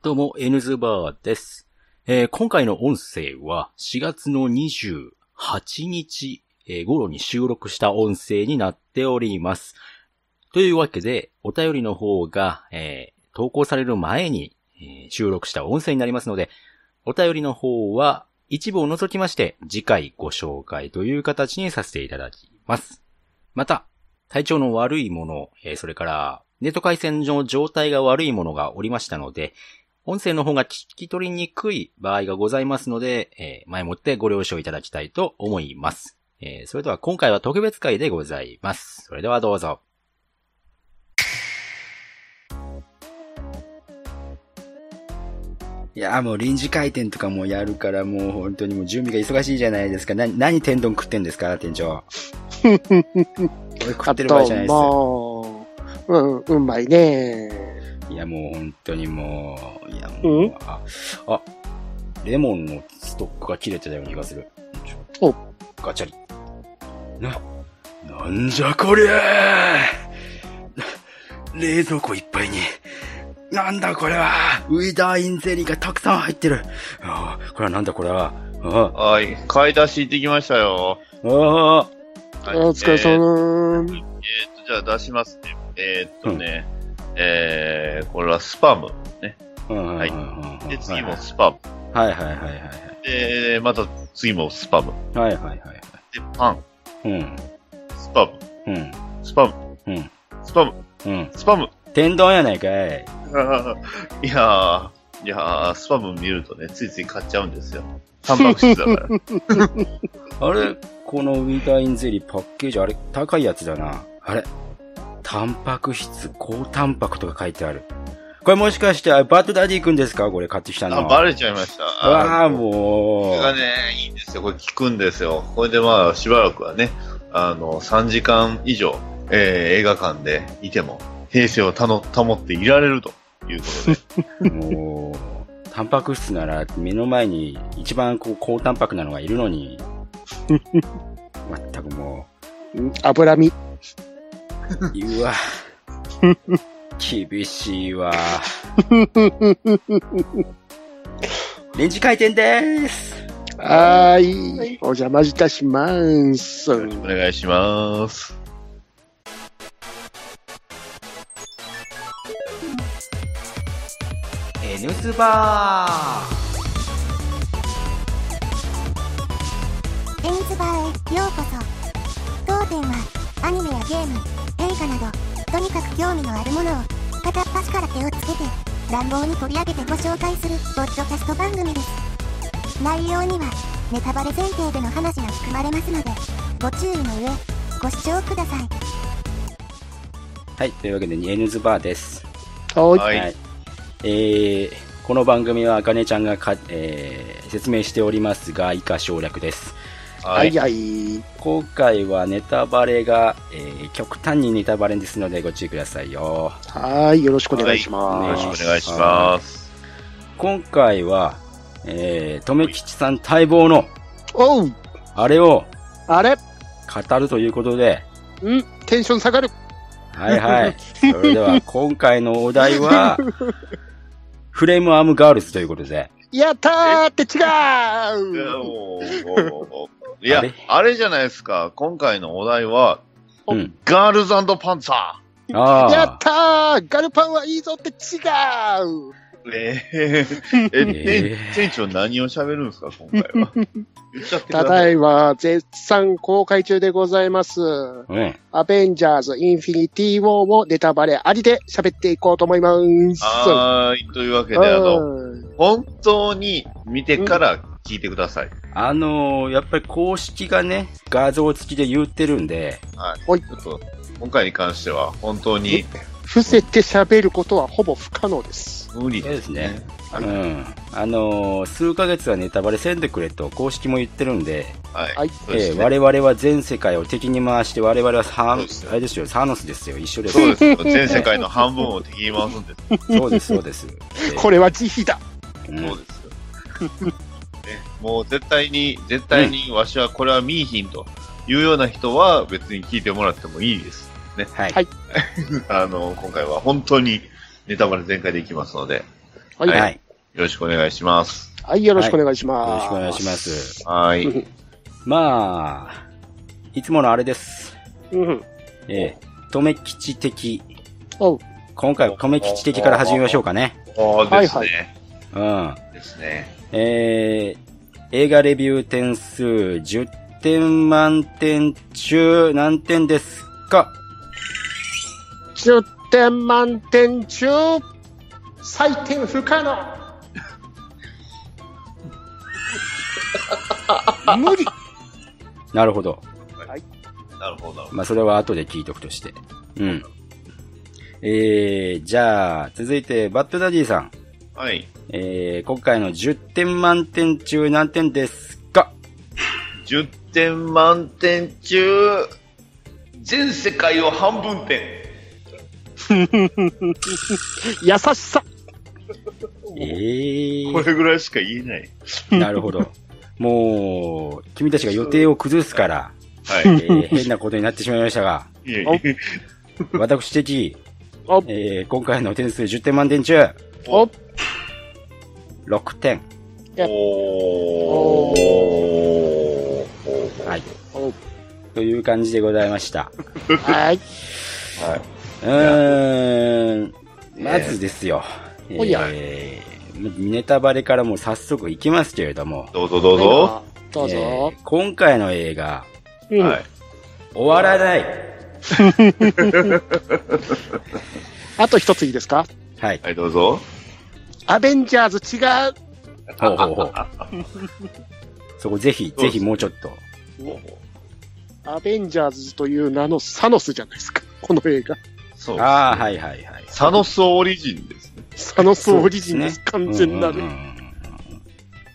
どうも、N ズバーです。えー今回の音声は4月の28日、えー頃に収録した音声になっております。というわけで、お便りの方が、えー投稿される前に、え収録した音声になりますので、お便りの方は一部を除きまして次回ご紹介という形にさせていただきます。また、体調の悪いもの、えそれから、ネット回線の状態が悪いものがおりましたので、音声の方が聞き取りにくい場合がございますので、えー前もってご了承いただきたいと思います。えーそれでは今回は特別会でございます。それではどうぞ。いやーもう臨時回転とかもやるからもう本当にもう準備が忙しいじゃないですか。な、何天丼食ってんですか店長。俺食ってる場合じゃないですよ。もう、うん、うまいね。いやもう本当にもう、いやもう、うん？あ、あ、レモンのストックが切れてたような気がする。ちょおガチャリ。な、なんじゃこりゃー冷蔵庫いっぱいに。なんだこれはウィダーインゼリーがたくさん入ってる。ああ、これはなんだこれは。あはい。買い出し行ってきましたよ。あ、あはいお疲れえー様。えーっと、じゃあ出しますね。えーっとね、えー、これはスパム。あ、うんはいいで、次もスパム。はいはいはいはいで、また次もスパム。はい。はいはいはいで、パン。はい。うん。スパム。うん。スパム。うん。スパム。うん。スパム。天丼やないかい。いやー、いやー、スパム見るとね、ついつい買っちゃうんですよ。タンパク質だから。あれ？このウィダーインゼリーパッケージあれ？高いやつだな。あれ？タンパク質、高タンパクとか書いてある。これもしかしてあバッドダディくんですか？これ買ってきたの。あ、バレちゃいました。わあ、こもう。れがね、いいんですよ。これ効くんですよ。これでまあ、しばらくはね、あの、3時間以上、えー映画館でいても、平静をたの保っていられるということで。もう、タンパク質なら目の前に一番こう高タンパクなのがいるのに。まったくもうん脂身。う、うわ。厳しいわ。レンジ回転でーす。はーい。お邪魔いたします。お願いします。N スバエンズバーへようこそ当店はアニメやゲーム映画などとにかく興味のあるものを片っ端から手をつけて乱暴に取り上げてご紹介するポッドキャスト番組です内容にはネタバレ前提での話が含まれますのでご注意の上ご視聴くださいはい、というわけで N ズバーです。はい。はいえー、この番組はあかねちゃんがか、えー説明しておりますが、以下省略です。ははいい。はい。今回はネタバレが、えー極端にネタバレですのでご注意くださいよ。はーい。よろしくお願いしよます。ろしくお願いします。今回は、えー、とめきちさん待望の、おうあれをあれ？語るということで、んテンション下がる。はいはい。それでは、今回のお題は、フレームアームガールズということで、やったーって違ういやあれ？あれじゃないですか。今回のお題は、うん。ガールズパンツァああ。やったーガルパンはいいぞって違うー。えー、え、えー店長何を喋るんですか、今回は？た。だいま絶賛公開中でございます。うん。アベンジャーズ・インフィニティ・ウォーもネタバレありで喋っていこうと思います。はーい。というわけで、あの、うん本当に見てから聞いてください。あのーやっぱり公式がね、画像付きで言ってるんで、はい。はいちょっと、今回に関しては、本当に伏せて喋ることはほぼ不可能です。無理でそうですすねね。うん。あのー数ヶ月はネタバレせんでくれと公式も言ってるんで、はい。はいえーそうですね。我々は全世界を敵に回して我々はサーそうですよあれですよ、サーノスですよ、一緒です。そうですよ。全世界の半分を敵に回すんです。そうです、そうです。これは慈悲だ。うんそうですよ。ね、もう絶対に、絶対にわしはこれは見いひんというような人は別に聞いてもらってもいいです。はい。はい あの、今回は本当にネタバレ全開でいきますので、はい。は。はいよよろしくお願いします。い。よろしくお願いしろます。しくお願いしま。す。はい。まあ、いつものあれです。うん。ええ、とめきち的。今回はとめきち的から始めましょうかね。そうですはいね。うん。ですね。えー、映画レビュー点数10点満点中何点ですか？10点満点中、採点不可能。無理。なるほど。なるほど、なるほまあ、それは後で聞いとくとして。うん。えー、じゃあ、続いて、バッドダディさん。ど。はい。えー、今回の10点満点中何点ですか？10点満点中、全世界を半分点。優しさ。えー、これぐらいしか言えない。なるほど。もう、君たちが予定を崩すから、はえー変なことになってしまいましたが、い。いえいおえ。私的、お、えー、今回の点数10点満点中、お、6点。おー。はい。お、という感じでございました。はい。はい。うーん、まずですよ。おやえー、ネタバレからもう早速行きますけれども、どうぞどうぞ。どうぞ。えー今回の映画、うんはい。終わらない。あと一ついいですか？はい。はい、どうぞ。アベンジャーズ違う。ほうほうほう。そこぜひ、ぜひもうちょっと。アベンジャーズという名のサノスじゃないですか。この映画。そう。ああ、はいはいはい。サノスオリジンですね。サノスオリジンです。完全なるうんうん。うんうん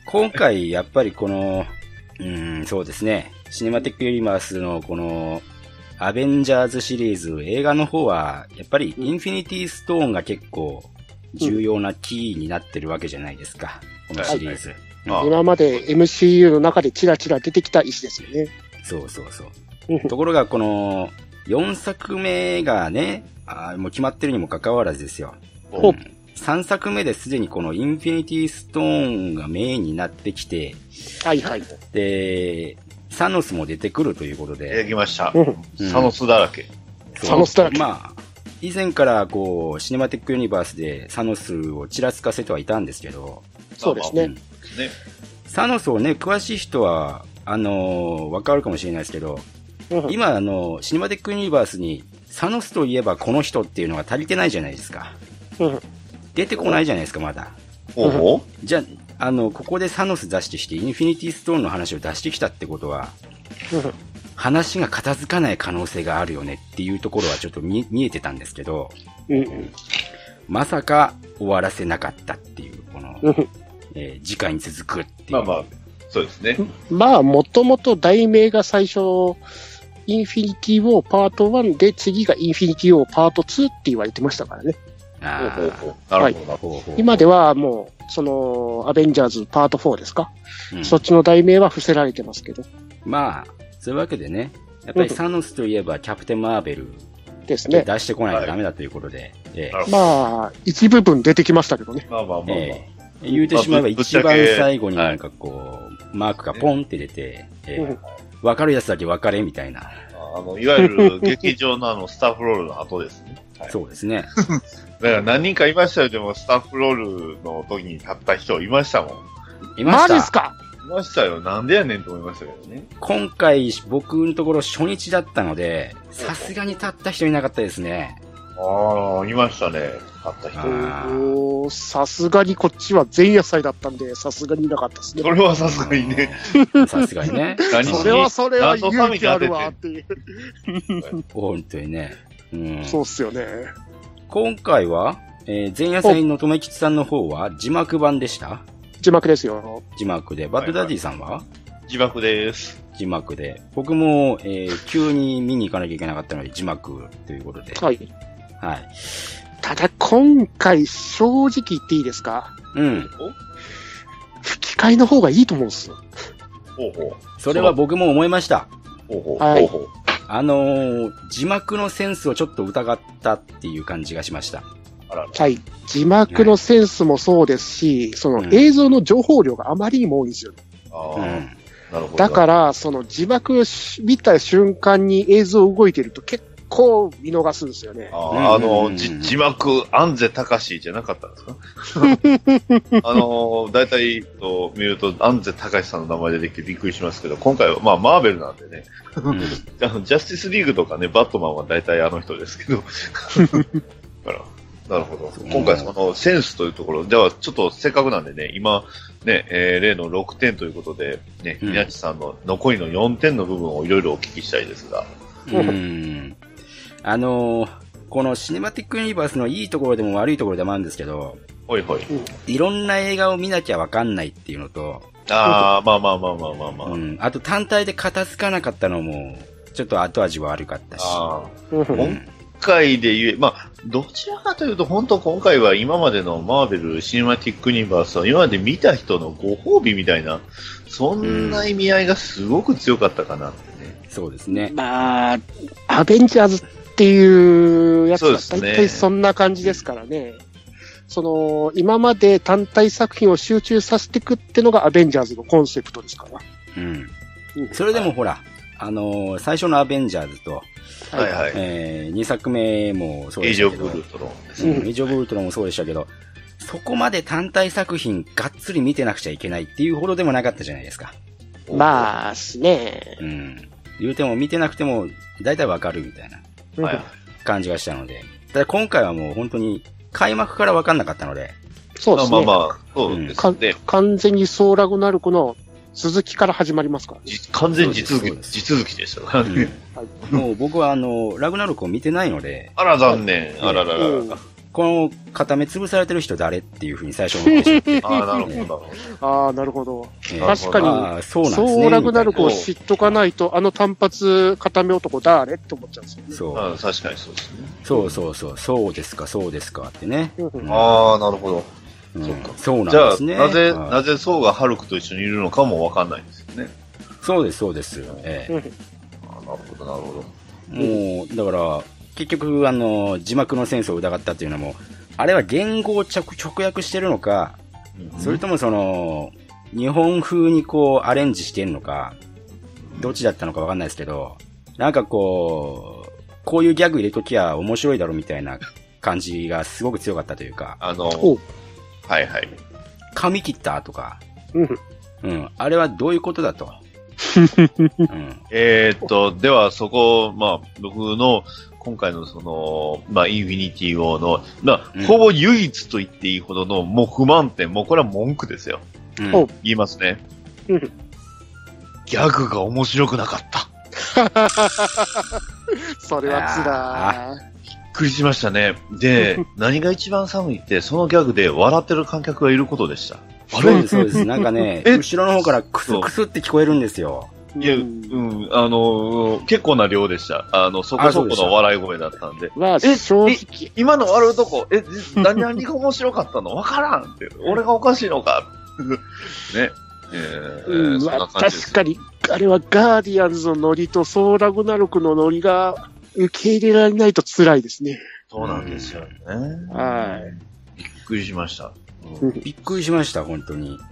今回、やっぱりこの、うん、そうですね。シネマテックユニバースのこの、アベンジャーズシリーズ、映画の方は、やっぱりインフィニティストーンが結構重要なキーになってるわけじゃないですか。このシリーズ。あ今まで MCU の中でチラチラ出てきた石ですよね。そうそうそう。うんところが、この、4作目がね、あーもう決まってるにもかかわらずですよ。ほう3作目ですでにこのインフィニティストーンがメインになってきて、はいはい。で、サノスも出てくるということいただで、きました。うんサノスだらけ。サノスだらけまあ、以前からこう、シネマテックユニバースでサノスをちらつかせてはいたんですけど、そうですねうん。ね。サノスをね、詳しい人は、あのーわかるかもしれないですけど、うん今、あの、シネマテックユニバースに、サノスといえばこの人っていうのが足りてないじゃないですか。うん出てこないじゃないですか、まだ。ほうほじゃあ、あの、ここでサノス出してきて、インフィニティストーンの話を出してきたってことは、うん話が片付かない可能性があるよねっていうところはちょっと見見えてたんですけど、うんまさか終わらせなかったっていう、この、うんえー次回に続くっていう。まあまあ、そうですね。まあ、もともと題名が最初、インフィニティウォーパート1で、次がインフィニティウォーパート2って言われてましたからね。あほうほうほうなるほどな。ーほうほうほう今ではもう、その、アベンジャーズパート4ですか、うんそっちの題名は伏せられてますけど。まあ、そういうわけでね、やっぱりサノスといえばキャプテン・マーベルですね。で出してこないとダメだということで、えなるほどまあ、一部分出てきましたけどね。まあまあまあまあ。ええー言うてしまえば一番け最後になんかこう、マークがポンって出て、えうんーわかるやつだけわかれみたいな。あの、いわゆる劇場のあの、スタッフロールの後ですね。はいそうですね。だから何人かいましたよ、でも、スタッフロールの時に立った人いましたもん。いました。マジっすか？いましたよ。なんでやねんと思いましたけどね。今回僕のところ初日だったので、さすがに立った人いなかったですね。ああ、いましたね。立った人。さすがにこっちは前夜祭だったんで、さすがにいなかったですねそ。れはさすがにね。さすがにね。それはそれは勇気あるわっていう。本当にね。うん、そうっすよね。今回は、えー前夜祭のとめきちさんの方は字幕版でした？字幕ですよ。字幕で。バッドダディさんは、自爆です。字幕で。僕も、えー急に見に行かなきゃいけなかったので字幕ということで。はい。はい。ただ今回正直言っていいですか？うん。吹き替えの方がいいと思うんですよ。ほうほそれは僕も思いました。う。ほうほう。はいほうほう。あのー字幕のセンスをちょっと疑ったっていう感じがしました。はい。字幕のセンスもそうですし、その映像の情報量があまりにも多いんですよ。あーうん。なるほど。だから、その字幕見た瞬間に映像動いてると結構見逃すんですよね。ああの、うんじ字幕、安瀬隆じゃなかったんですか？あの、大体と見ると、安瀬隆さんの名前でできてびっくりしますけど、今回は、まあ、マーベルなんでね、うん あのジャスティスリーグとかね、バットマンは大体あの人ですけど。だからなるほど。今回、そのセンスというところ、ではちょっとせっかくなんでね、今、ね、えー例の6点ということで、ね、うん稲地さんの残りの4点の部分をいろいろお聞きしたいですが。うん。あのーこのシネマティックユニバースのいいところでも悪いところでもあるんですけど、ほいほい。いろんな映画を見なきゃわかんないっていうのと、ああ、まあまあまあまあまあまあ。うん。あと単体で片付かなかったのも、ちょっと後味悪かったし。ああ。うん今回で言え、まあ、どちらかというと、本当今回は今までのマーベル・シネマティック・ユニバースは今まで見た人のご褒美みたいな、そんな意味合いがすごく強かったかなってね。そうですね。まあ、アベンジャーズっていうやつは大体そんな感じですからね。その、今まで単体作品を集中させていくってのがアベンジャーズのコンセプトですから。うんうん。それでもほら、あのー最初のアベンジャーズと、はいはい。えー、2作目もそうエイジ・オブ・でしたけど、ウルトロンですね。うんエイジオブウルトロンもそうでしたけど、そこまで単体作品がっつり見てなくちゃいけないっていうほどでもなかったじゃないですか。まあ、ですね。うん。言うても見てなくても大体わかるみたいな。感じがしたので。ただ今回はもう本当に開幕からわかんなかったので、そうですね。まあまあまあ、そうですかね。完全にソーラグナルクの続きから始まりますか？らね。じ完全に地続き、地続きでしたからね。もう僕はあの、ラグナロクを見てないので、あら残念。あらららら。うんこの片目潰されてる人誰っていうふうに最初思ってしまって。ああ、なるほど、ああ、なるほど。えー確かにそうなんですね。ラグナルクを知っとかないと、あの単発固め男誰？って思っちゃうんですよねな。そうど。ああ確かにそうですね。そうそうそう、そうですか、そうですかってね。ああ、なるほど。うんそっかそうなんじゃあ、ですね。なぜ、はいなぜソウがハルクと一緒にいるのかもわかんないんですよね。そうです、そうです。えうんああ、なるほど、なるほど。えもう、だから、結局、あの、字幕のセンスを疑ったっていうのも、あれは言語を直直訳してるのか、それともその、日本風にこう、アレンジしてるのか、どっちだったのかわかんないですけど、なんかこう、こういうギャグ入れときゃ面白いだろみたいな感じがすごく強かったというか、あの、はいはい。髪切ったとか、うんうん、あれはどういうことだと。うん、えーっと、ではそこ、まあ、僕の今回のその、まあ、インフィニティウォーの、まあ、うんほぼ唯一と言っていいほどの、もう不満点、もうこれは文句ですよ。うんお言いますね。うんギャグが面白くなかった。それは辛い。びっくりしましたね。で、何が一番寒いって、そのギャグで笑ってる観客がいることでした。あれそうです、そうです。なんかね、え？後ろの方からクスクスって聞こえるんですよ。いや、ううんん、あの、結構な量でした。あの、そこそこの笑い声だったんで。まあ、え？正直、今の笑うとこ、え、何々が面白かったの？わからんって。俺がおかしいのか？ね。えーうんまあ、確かに、あれはガーディアンズのノリとソーラグナルクのノリが受け入れられないと辛いですね。そうなんですよね。はびっくりしました。うん びっくりしました、本当に。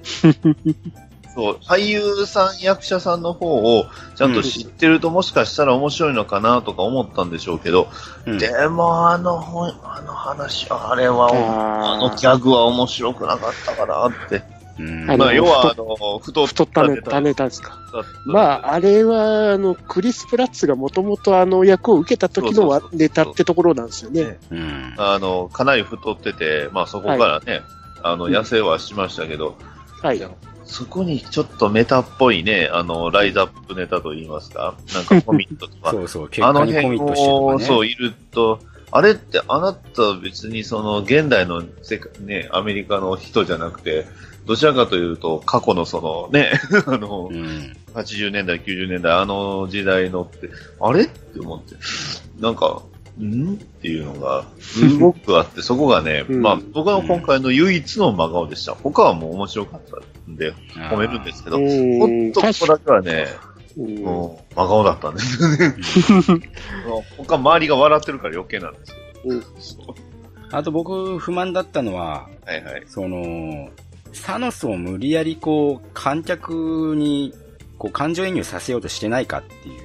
そう、俳優さん、役者さんの方をちゃんと知ってるともしかしたら面白いのかなとか思ったんでしょうけど、うんでもあの本、あの話は、あれは、あのギャグは面白くなかったからって。うんあのまあ、要は、あの、太太ったネタネタですか。まあ、あれは、あの、クリス・プラッツがもともとあの役を受けた時のネタってところなんですよね。うん。あの、かなり太ってて、まあそこからね、あの、痩せはしましたけど、はい。そこにちょっとメタっぽいね、あの、ライズアップネタといいますか、なんかコミットとか、そうそう、結あの辺を。そう、いると、あれってあなた別にその現代の世界、ね、アメリカの人じゃなくて、どちらかというと過去のそのね、あの、うん。80年代、90年代、あの時代のって、あれ？って思って、なんか、ん？っていうのが、すごくあって、そこがね、うんまあ、僕の今回の唯一の真顔でした。他はもう面白かったんで、褒めるんですけど、ほうんんとここだけはね、うんもう、真顔だったんですよね。他周りが笑ってるから余計なんですけど。あと僕不満だったのは、はいはい。その、サノスを無理やりこう、観客に、こう、感情移入させようとしてないかっていう。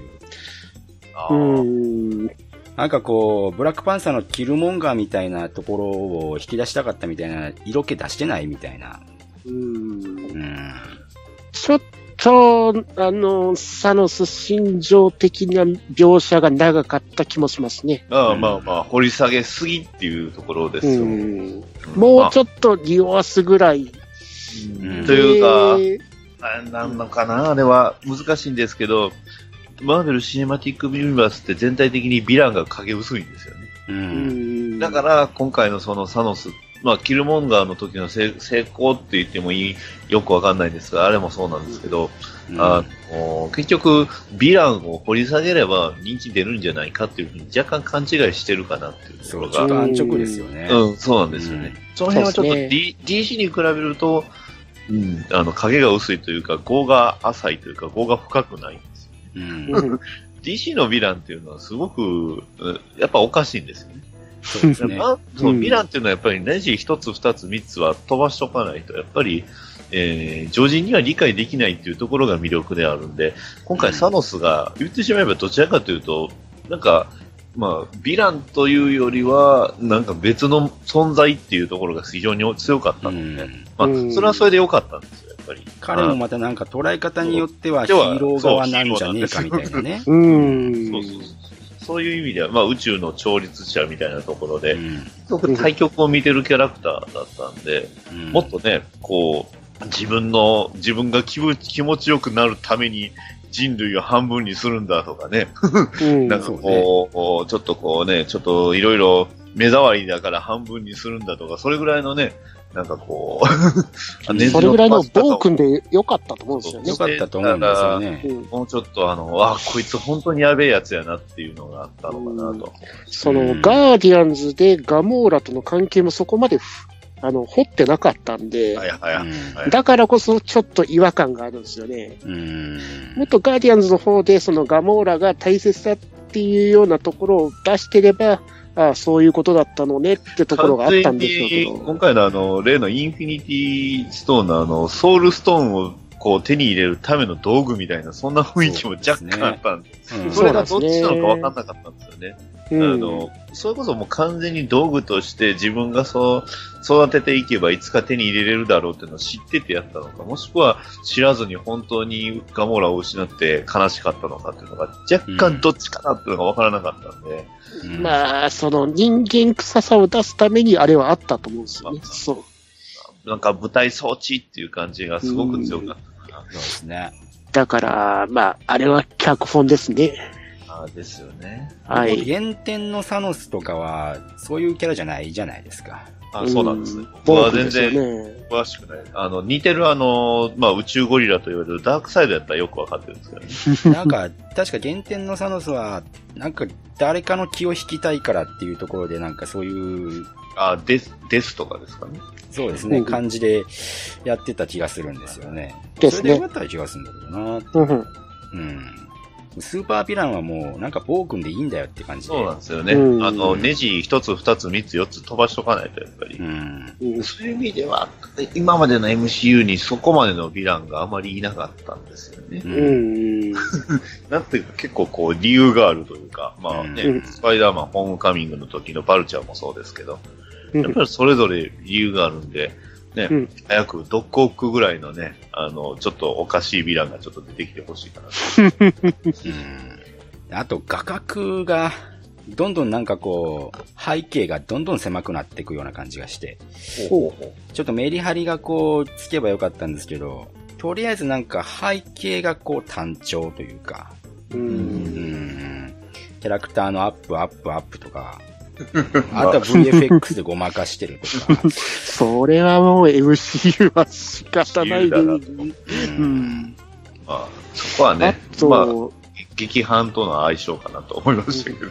あうーん。なんかこう、ブラックパンサーのキルモンガーみたいなところを引き出したかったみたいな、色気出してないみたいな。うんうん。ちょっと、あの、サノス心情的な描写が長かった気もしますね。まあまあまあ、掘り下げすぎっていうところですよ。うん。もうちょっと匂わすぐらい。うんというか、なんのかなあれは難しいんですけど、マーベル・シネマティック・ユニバースって全体的にヴィランが影薄いんですよね。う。うんんだから、今回のそのサノス、まあ、キルモンガーの時の成成功って言ってもいい、よくわかんないんですが、あれもそうなんですけど、うんあの結局、ヴィランを掘り下げれば人気出るんじゃないかっていうふうに若干勘違いしてるかなっていうところが、そう中間直ですよね。うん、そうなんですよね。その辺はちょっと、D DC に比べると、うん、あの、影が薄いというか、業が浅いというか、業が深くないんですよ。うん。うん。DC のヴィランっていうのはすごく、うんやっぱおかしいんですよね。そうですね。まあそううんヴィランっていうのはやっぱりネジ一つ二つ三つは飛ばしとかないと、やっぱり、えー、常人には理解できないっていうところが魅力であるんで、今回サノスが言ってしまえばどちらかというと、なんか、まあ、ヴィランというよりは、なんか別の存在っていうところが非常に強かったうので、ん。まあう、んそれはそれで良かったんですよ、やっぱり。彼もまたなんか捉え方によってはヒーロー側なんじゃねえかみたいなね。うん。そうそうそう。そういう意味では、まあ宇宙の調律者みたいなところで、うんすごく対局を見てるキャラクターだったんで、うんもっとね、こう、自分の、自分が気分気持ちよくなるために人類を半分にするんだとかね、うんなんかこう、こうちょっとこうね、ちょっといろいろ目障りだから半分にするんだとか、それぐらいのね、なんかこう、それぐらいの暴君で良かったと思うんですよねよ。かったと思うんですよね。うんもうちょっとあの、あ、こいつ本当にやべえやつやなっていうのがあったのかなと。その、うんガーディアンズでガモーラとの関係もそこまでふあの掘ってなかったんで、はいはいはい。だからこそちょっと違和感があるんですよね。うん。もっとガーディアンズの方でそのガモーラが大切だっていうようなところを出してれば、ああ、そういうことだったのねってところがあったんでしょうけ完全に今ど。回のあの、例のインフィニティストーンのあの、ソウルストーンをこう手に入れるための道具みたいな、そんな雰囲気も若干あったんで、うんそれがどっちなのか分かんなかったんですよね。うんあの、それこそもう完全に道具として自分がそう、育てていけばいつか手に入れれるだろうっていうのを知っててやったのか、もしくは知らずに本当にガモーラを失って悲しかったのかっていうのが若干どっちかなっていうのが分からなかったんで、うんまあ、その人間臭さを出すためにあれはあったと思うんですよね。まあそう。なんか舞台装置っていう感じがすごく強かった。そうですね。だから、まあ、あれは脚本ですね。ああですよね。はい。原点のサノスとかは、そういうキャラじゃないじゃないですか。あそうなんですねう。僕は全然ね。詳しくない。あの、似てるあの、まあ、宇宙ゴリラと言われるダークサイドやったらよくわかってるんですけどね。なんか、確か原点のサノスは、なんか誰かの気を引きたいからっていうところで、なんかそういう、あです、ですとかですかね。そうですね、うん感じでやってた気がするんですよね。ですねそれでよかった気がするんだけどな。うんうんうん。スーパーヴィランはもう、なんか暴君でいいんだよって感じで。そうなんですよね。うんあの、ネジ一つ、二つ、三つ、四つ飛ばしとかないと、やっぱり。うん。うんそういう意味では、今までの MCU にそこまでのヴィランがあまりいなかったんですよね。う。うんん。なんていうか結構こう理由があるというか、まあね、うんスパイダーマンホームカミングの時のバルチャーもそうですけど、うんやっぱりそれぞれ理由があるんで、ね、うん。早くドッグオックぐらいのね、あの、ちょっとおかしいヴィランがちょっと出てきてほしいかなと。うん。あと、画角が、どんどんなんかこう、背景がどんどん狭くなっていくような感じがして、ほちょっとメリハリがこう、つけばよかったんですけど、とりあえずなんか背景がこう単調というか、う。うんん、キャラクターのアップ、アップ、アップとか、あとは VFX でごまかしてるとか、それはもう MCU は仕方ないで。自由だなううんん。まあ、そこはあね、と、まあ、劇伴との相性かなと思いましたけど。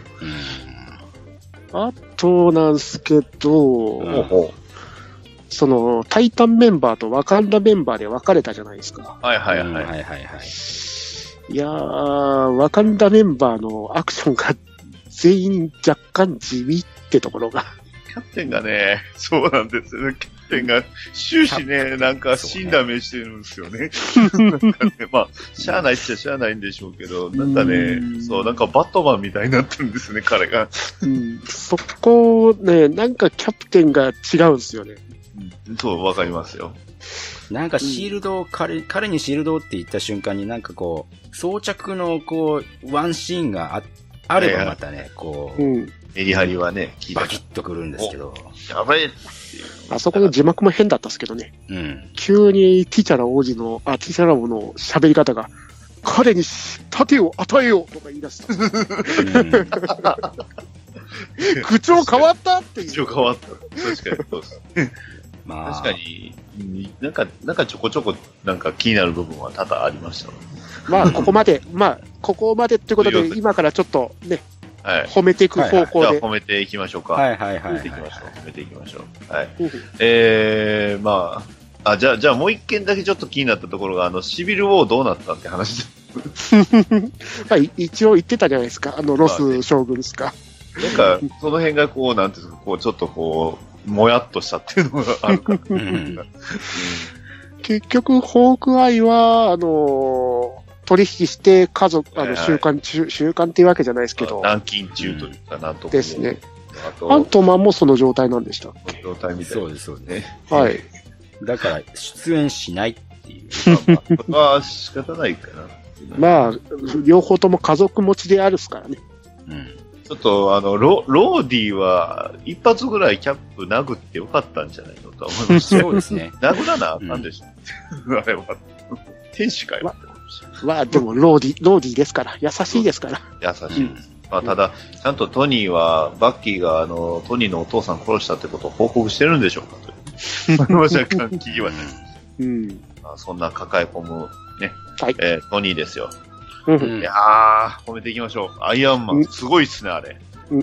あとなんすけど、うんその、タイタンメンバーとワカンダメンバーで分かれたじゃないですか。うはいはいうんはい。はいはいはい。いやー、ワカンダメンバーのアクションが全員若干地味ってところが。キャプテンがね、そうなんですよね。キャプテンが終始ね、なんか死んだ目してるんですよね。なんかね、まあ、しゃあないっちゃしゃあないんでしょうけど、なんかねう、んそう、なんかバットマンみたいになってるんですね、彼が。うん、そこね、なんかキャプテンが違うんですよね。うんそう、わかりますよ。なんかシールドを、彼、彼にシールドって言った瞬間になんかこう、装着のこう、ワンシーンがあ、あればまたね、こう、うん。メリハリはね、バキッとくるんですけど、やばいあそこの字幕も変だったっすけどね。うん。急にティチャラ王子の、あ、ティチャラ王の喋り方が、彼に盾を与えようとか言い出した。うん 口調変わったっていう。一応変わった。確かにそうです。まあ、確かに、うんなんか、なんかちょこちょこ、なんか気になる部分は多々ありました。まあ、ここまで、まあ、ここまでってことで、というわけで今からちょっとね、はい。褒めていく方じゃあ向で。褒めていきましょうか。はいはいはい、はい褒めていきましょう。褒めていきましょう。はい。うんえー、まあ、あ、じゃあ、じゃあもう一件だけちょっと気になったところが、あの、シビルウォーどうなったって話で まあ、い一応言ってたじゃないですか。あの、ロス将軍ですか。なんか、その辺がこう、なんていうんですか、こう、ちょっとこう、もやっとしたっていうのがあるから。うん結局、ホークアイは、あのー取引して家族、あの、はいはい習慣中、習慣っていうわけじゃないですけど、軟禁中というかなんともですね。あと、アントマンもその状態なんでしたっけ？状態みたいなそうですそうです。ね。はい。だから、出演しないっていう。まあまあ、仕方ないかな。まあ、両方とも家族持ちであるっすからね。うん。ちょっと、あの、ロローディは、一発ぐらいキャップ殴ってよかったんじゃないのとは思いまし。そうですね。殴らなあかんでしょ。あれは。天使かよました。まあ、でも、ローディ、ローディですから。優しいですから。優しいです。まあ、ただ、ちゃんとトニーは、バッキーが、あの、トニーのお父さん殺したってことを報告してるんでしょうかという。まあ若干気はね、うん。まあそんな抱え込む、ね、はい。えートニーですよ。いやー、褒めていきましょう。アイアンマうんン、すごいっすね、あれ。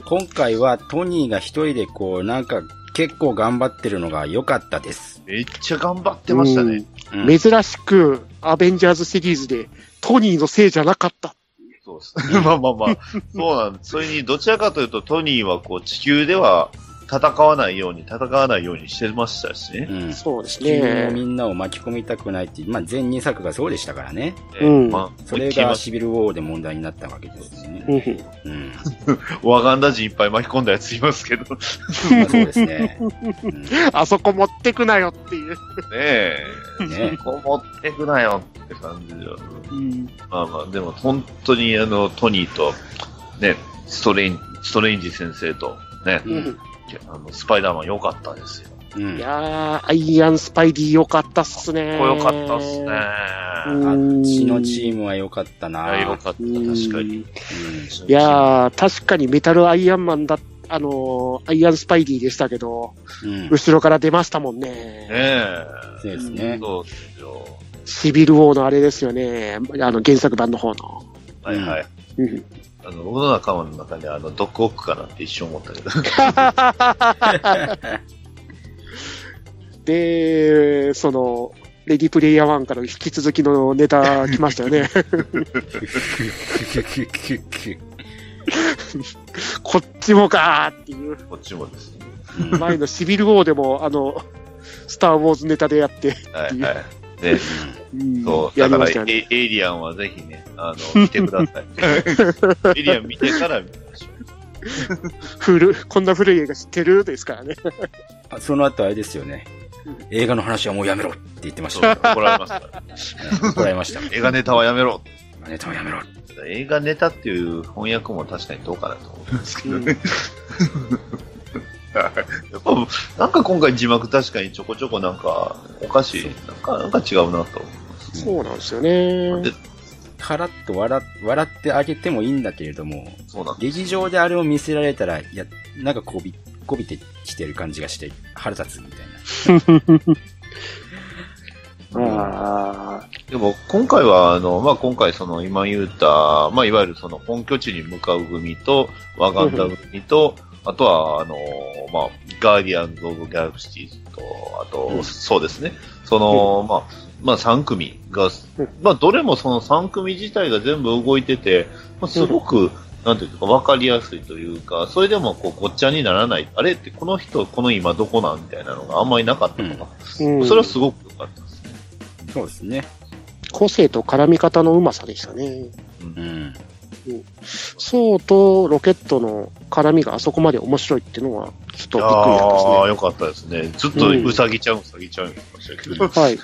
今回はトニーが一人でこう、なんか結構頑張ってるのが良かったです。めっちゃ頑張ってましたね。うん珍しく、アベンジャーズシリーズで、トニーのせいじゃなかった。そうですね。まあまあまあ、そうなんです。それに、どちらかというと、トニーはこう、地球では戦わないように、戦わないようにしてましたしね。うん。そうです地球のみね。んなを巻き込みたくないっていう、まあ前2作がそうでしたからね。えーうんまあ、それがシビルウォーで問題になったわけですね。うんうん。ワガンダ人いっぱい巻き込んだやついますけど。そうですね。う んあそこ持ってくなよっていう。え。ねここ持ってくなよって感じで。うん。まあまあ、でも本当にあの、トニーと、ね、ストレイン、ストレンジ先生と、ね、うんあの、スパイダーマン良かったですよ。うんいやー、アイアンスパイディ良かったっすね。これ良かったっすね。うんあっちのチームは良かったいなや良かった、確かに。うんいやー、確かにメタルアイアンマンだ、あのーアイアンスパイディでしたけど、うん。後ろから出ましたもんね。ねえ。そうですね。そうですよ。シビルウォーのあれですよね。あの、原作版の方の。はいはい。うんあの、僕の仲間の中であの、ドッグオックかなって一瞬思ったけど。で、その、レディプレイヤー1から引き続きのネタ来ましたよね。こっちもかーっていう。こっちもですね。うん前のシビルウォーでも、あの、スター・ウォーズネタでやって、はいはい。ね、うんそう、やだから。エ、エイリアンはぜひね、あの、見てください。エイリアン見てから見ましょ古、こんな古い映画知ってる？ですからね。あその後あれですよね。映画の話はもうやめろって言ってましたよ。怒られますから。うん怒られました。映画ネタはやめろ。ネタはやめろ。映画ネタっていう翻訳も確かにどうかなと思うんですけどね。やっぱ、なんか今回字幕確かにちょこちょこなんか、おかしい。なんか、なんか違うなと。そうなんですよね。で？カラッと笑笑ってあげてもいいんだけれども、そうなん。劇場であれを見せられたら、いや、なんかこび、こびてきてる感じがして、腹立つみたいな。あ でも、今回は、あの、まあ、今回、その、今言った、まあ、いわゆるその、本拠地に向かう組と、ワガンダ組と、あとは、あの、まあ、ガーディアンズ・オブ・ギャラクシーズと、あと、うんそうですね。その、まあ、まあ、3組がうん、まあ、どれもその3組自体が全部動いてて、まあ、すごくなんていうか、わかりやすいというか、それでもこうごっちゃにならない。あれってこの人、この今どこなんみたいなのがあんまりなかったのが、うんそれはすごく良かったですね。そうですね。個性と絡み方のうまさでしたね。うん。ソウとロケットの絡みがあそこまで面白いっていうのは、ちょっとびっくりだったああ、でよかったですね。ずっとうさぎちゃん、うさぎちゃん。はい。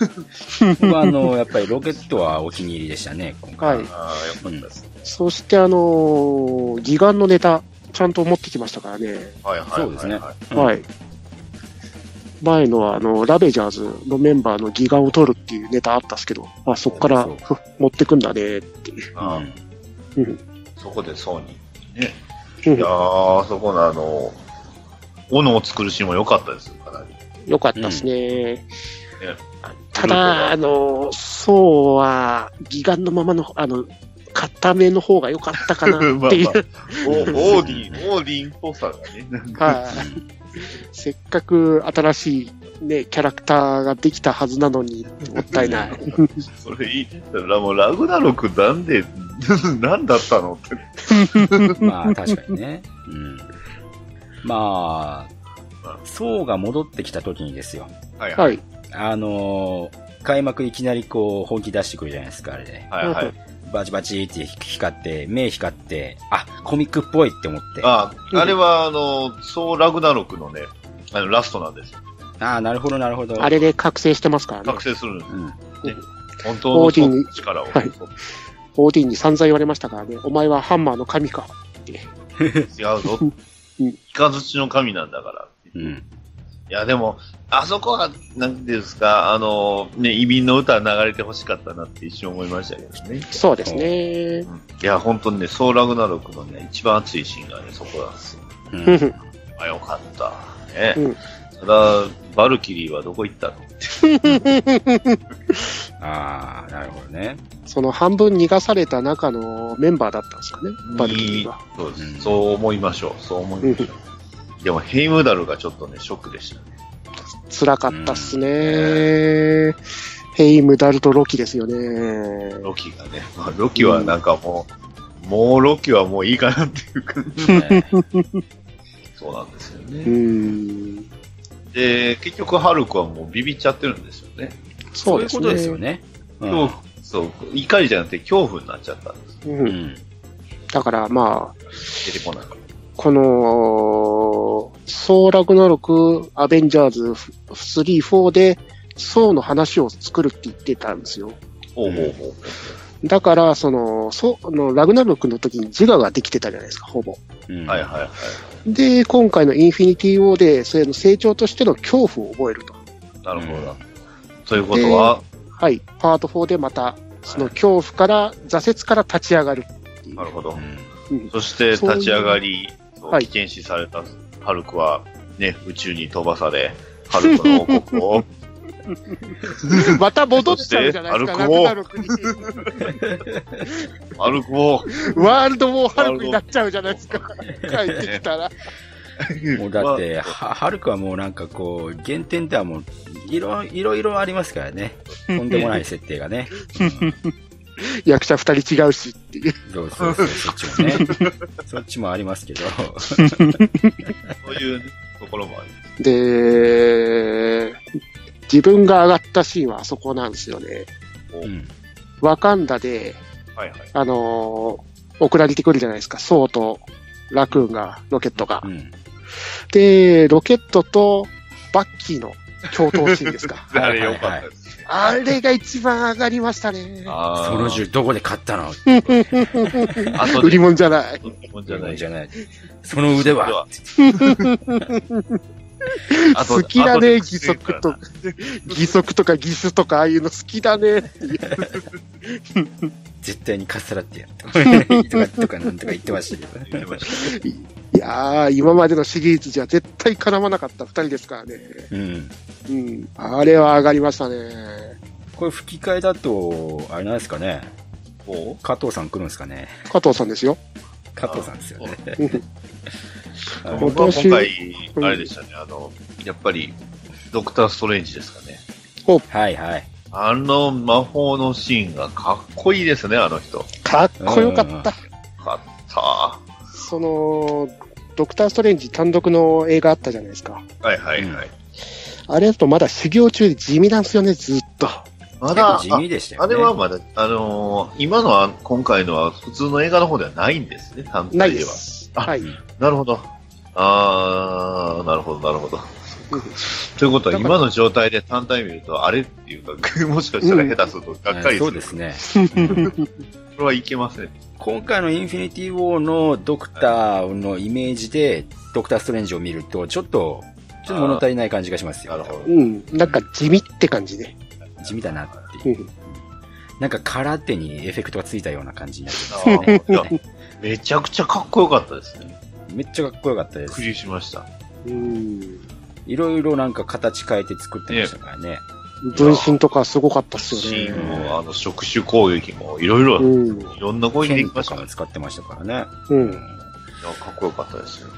僕はあの、やっぱりロケットはお気に入りでしたね、今回。はいああ、よかったですね。そしてあのー、ギガンのネタ、ちゃんと持ってきましたからね。はいはいはい、はい。そうですね。うんはい。前のあの、ラベジャーズのメンバーのギガンを取るっていうネタあったっすけど、あ、そっから持ってくんだねっていう。ああうんうん。そこでソーニー。ね。うんいやー、そこのあの、斧を作るシーンも良かったですよ、かなり。よかったですね。ねただ、あの、そうは、ギガンのままの、あの、固めの方が良かったかなっていう。まあまお オーディン、オーディンっぽさがね、なんかはい。せっかく新しいね、キャラクターができたはずなのに、もったいない。それ言ったら、もうラグナロクなんで、なんだったのって。まあ、確かにね。うん。まあ、ソウが戻ってきた時にですよ。はいは。い。あのー開幕いきなりこう、本気出してくるじゃないですか、あれで。はいはい。バチバチって光って、目光って、あ、コミックっぽいって思って。あ、あれは、あの、そうラグナロクのね、あの、ラストなんですよ。ああ、なるほど、なるほど。あれで覚醒してますからね覚。醒するんです。うん。本当の力を。はいオーディンに散々言われましたからね、お前はハンマーの神か。違うぞ。うんイカズチの神なんだから。うん。いや、でも、あそこは、なんていうんですか、あの、ね、移民の歌流れて欲しかったなって一瞬思いましたけどね。そうですね。いや、本当にね、ソーラグナロクのね、一番熱いシーンがね、そこなんですよ。うんうんうんあ、よかった。ね。うんただ、バルキリーはどこ行ったの？ああ、なるほどね。その半分逃がされた中のメンバーだったんですかね、バルキリーは。そうです、うんそう思いましょう。そう思いましょう。でも、ヘイムダルがちょっとね、ショックでしたね。辛かったっすね。ヘイム、ダルト、ロキですよね。ロキがね。まあ、ロキはなんかもう、もうロキはもういいかなっていう感じ。ね そうなんですようね。ん。で、結局、ハルクはもうビビっちゃってるんですよね。そういうことですよ。ね。うん恐怖、そう、怒りじゃなくて恐怖になっちゃったんです。う。うんん。だからまあ、出てこない。この、ソーラグナロク、アベンジャーズ3、4で、ソーの話を作るって言ってたんですよ。ほうほうほう。だから、その、ソあのラグナロクの時に自我ができてたじゃないですか、ほぼ。うんはいはいはい。で、今回のインフィニティ・ウォーで、それの成長としての恐怖を覚えると。なるほど。ということは、はい。パート4でまた、その恐怖から、挫折から立ち上がるっていう。なるほどう。んうんそして立ち上がり、はい危険視されたハルクは、ね、宇宙に飛ばされ、ハルクの王国を、また戻っちゃうじゃないですか、ラそしてグナロクに。ハルクを、ワールドウォーハルクになっちゃうじゃないですか。帰ってきたら。もうだって、は、はるくはもうなんかこう、原点ってはもう、いろ、いろいろありますからね。とんでもない設定がね。役者二人違うしっていう。そうそうそう、そっちもね。そっちもありますけど。そういう、ね、ところもあります。で、自分が上がったシーンはあそこなんですよね。うん。ワカンダで、はいはい。あのー送られてくるじゃないですか。ソウとラクーンが、ロケットがう。ん。で、ロケットとバッキーの共闘シーンですか。あれ良かったです。あれが一番上がりましたね。その銃どこで買ったの？売り物じゃない。もんじゃない。じゃない。その腕は あと好きだね、義足と、義足とか義手とかああいうの好きだねっていう。絶対にかっさらってやる とか、とかなんとか言ってましたけど。いやー、今までのシリーズじゃ絶対絡まなかった二人ですからね。うん。うん。あれは上がりましたね。これ吹き替えだと、あれなんですかね。こ加藤さん来るんですかね。加藤さんですよ。加藤さんですよね。今回、うんあれでしたね、あの、やっぱり、ドクター・ストレンジですかね。はいはい。あの魔法のシーンがかっこいいですね、あの人。かっこよかった。かった。その、ドクター・ストレンジ単独の映画あったじゃないですか。はいはいはい。あれだとまだ修行中で地味なんですよね、ずっと。まだ、地味でしたよね。ああれはまだ、あのー今のは、今回のは普通の映画の方ではないんですね、単ないで体では。す。あはい。なるほど。あー、なるほど、なるほど。う んということは、今の状態で単体見ると、あれっていうか、もしかしたら下手するとがっかりする。そうですね。これはいけません。今回のインフィニティ・ウォーのドクターのイメージで、ドクター・ストレンジを見ると、ちょっと、ちょっと物足りない感じがしますよ。なるほど。うん。なんか地味って感じで。地味だなっていう。うん。なんか空手にエフェクトがついたような感じになってあますね。めちゃくちゃかっこよかったですね。めっちゃかっこよかったですびっく。りしました。うん。いろいろなんか形変えて作ってましたからね。分身とかすごかったっすシよね。ーンも、あの、触手攻撃も、いろいろ、いうん。ろんな攻撃で剣ときましたね。かも使ってましたからね。うん。いやかっこよかったですよ。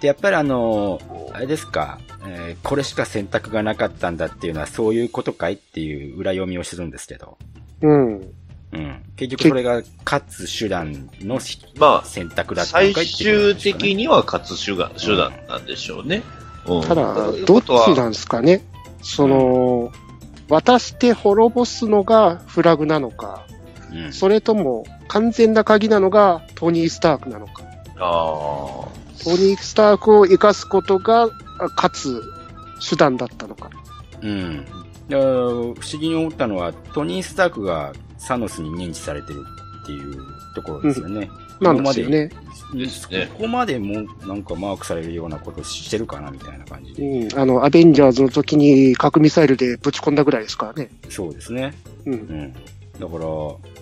で、やっぱりあの、あれですか、えーこれしか選択がなかったんだっていうのはそういうことかい？っていう裏読みをするんですけど。うん。うん。結局それが勝つ手段のま選択だあ、ったのかい最終的には勝つ手段手段なんでしょうね。うんただどっちなんですかね。その、渡して滅ぼすのがフラグなのか、うん。それとも完全な鍵なのがトニー・スタークなのか。あトニー・スタークを生かすことがあ勝つ手段だったのか。うん。不思議に思ったのは、トニー・スタークがサノスに認知されてるっていうところですよね。なんですよね。あ、ですね。ここまでもなんかマークされるようなことしてるかなみたいな感じで。うん。あの、アベンジャーズの時に核ミサイルでぶち込んだぐらいですからね。そうですね。う。うんん。だから、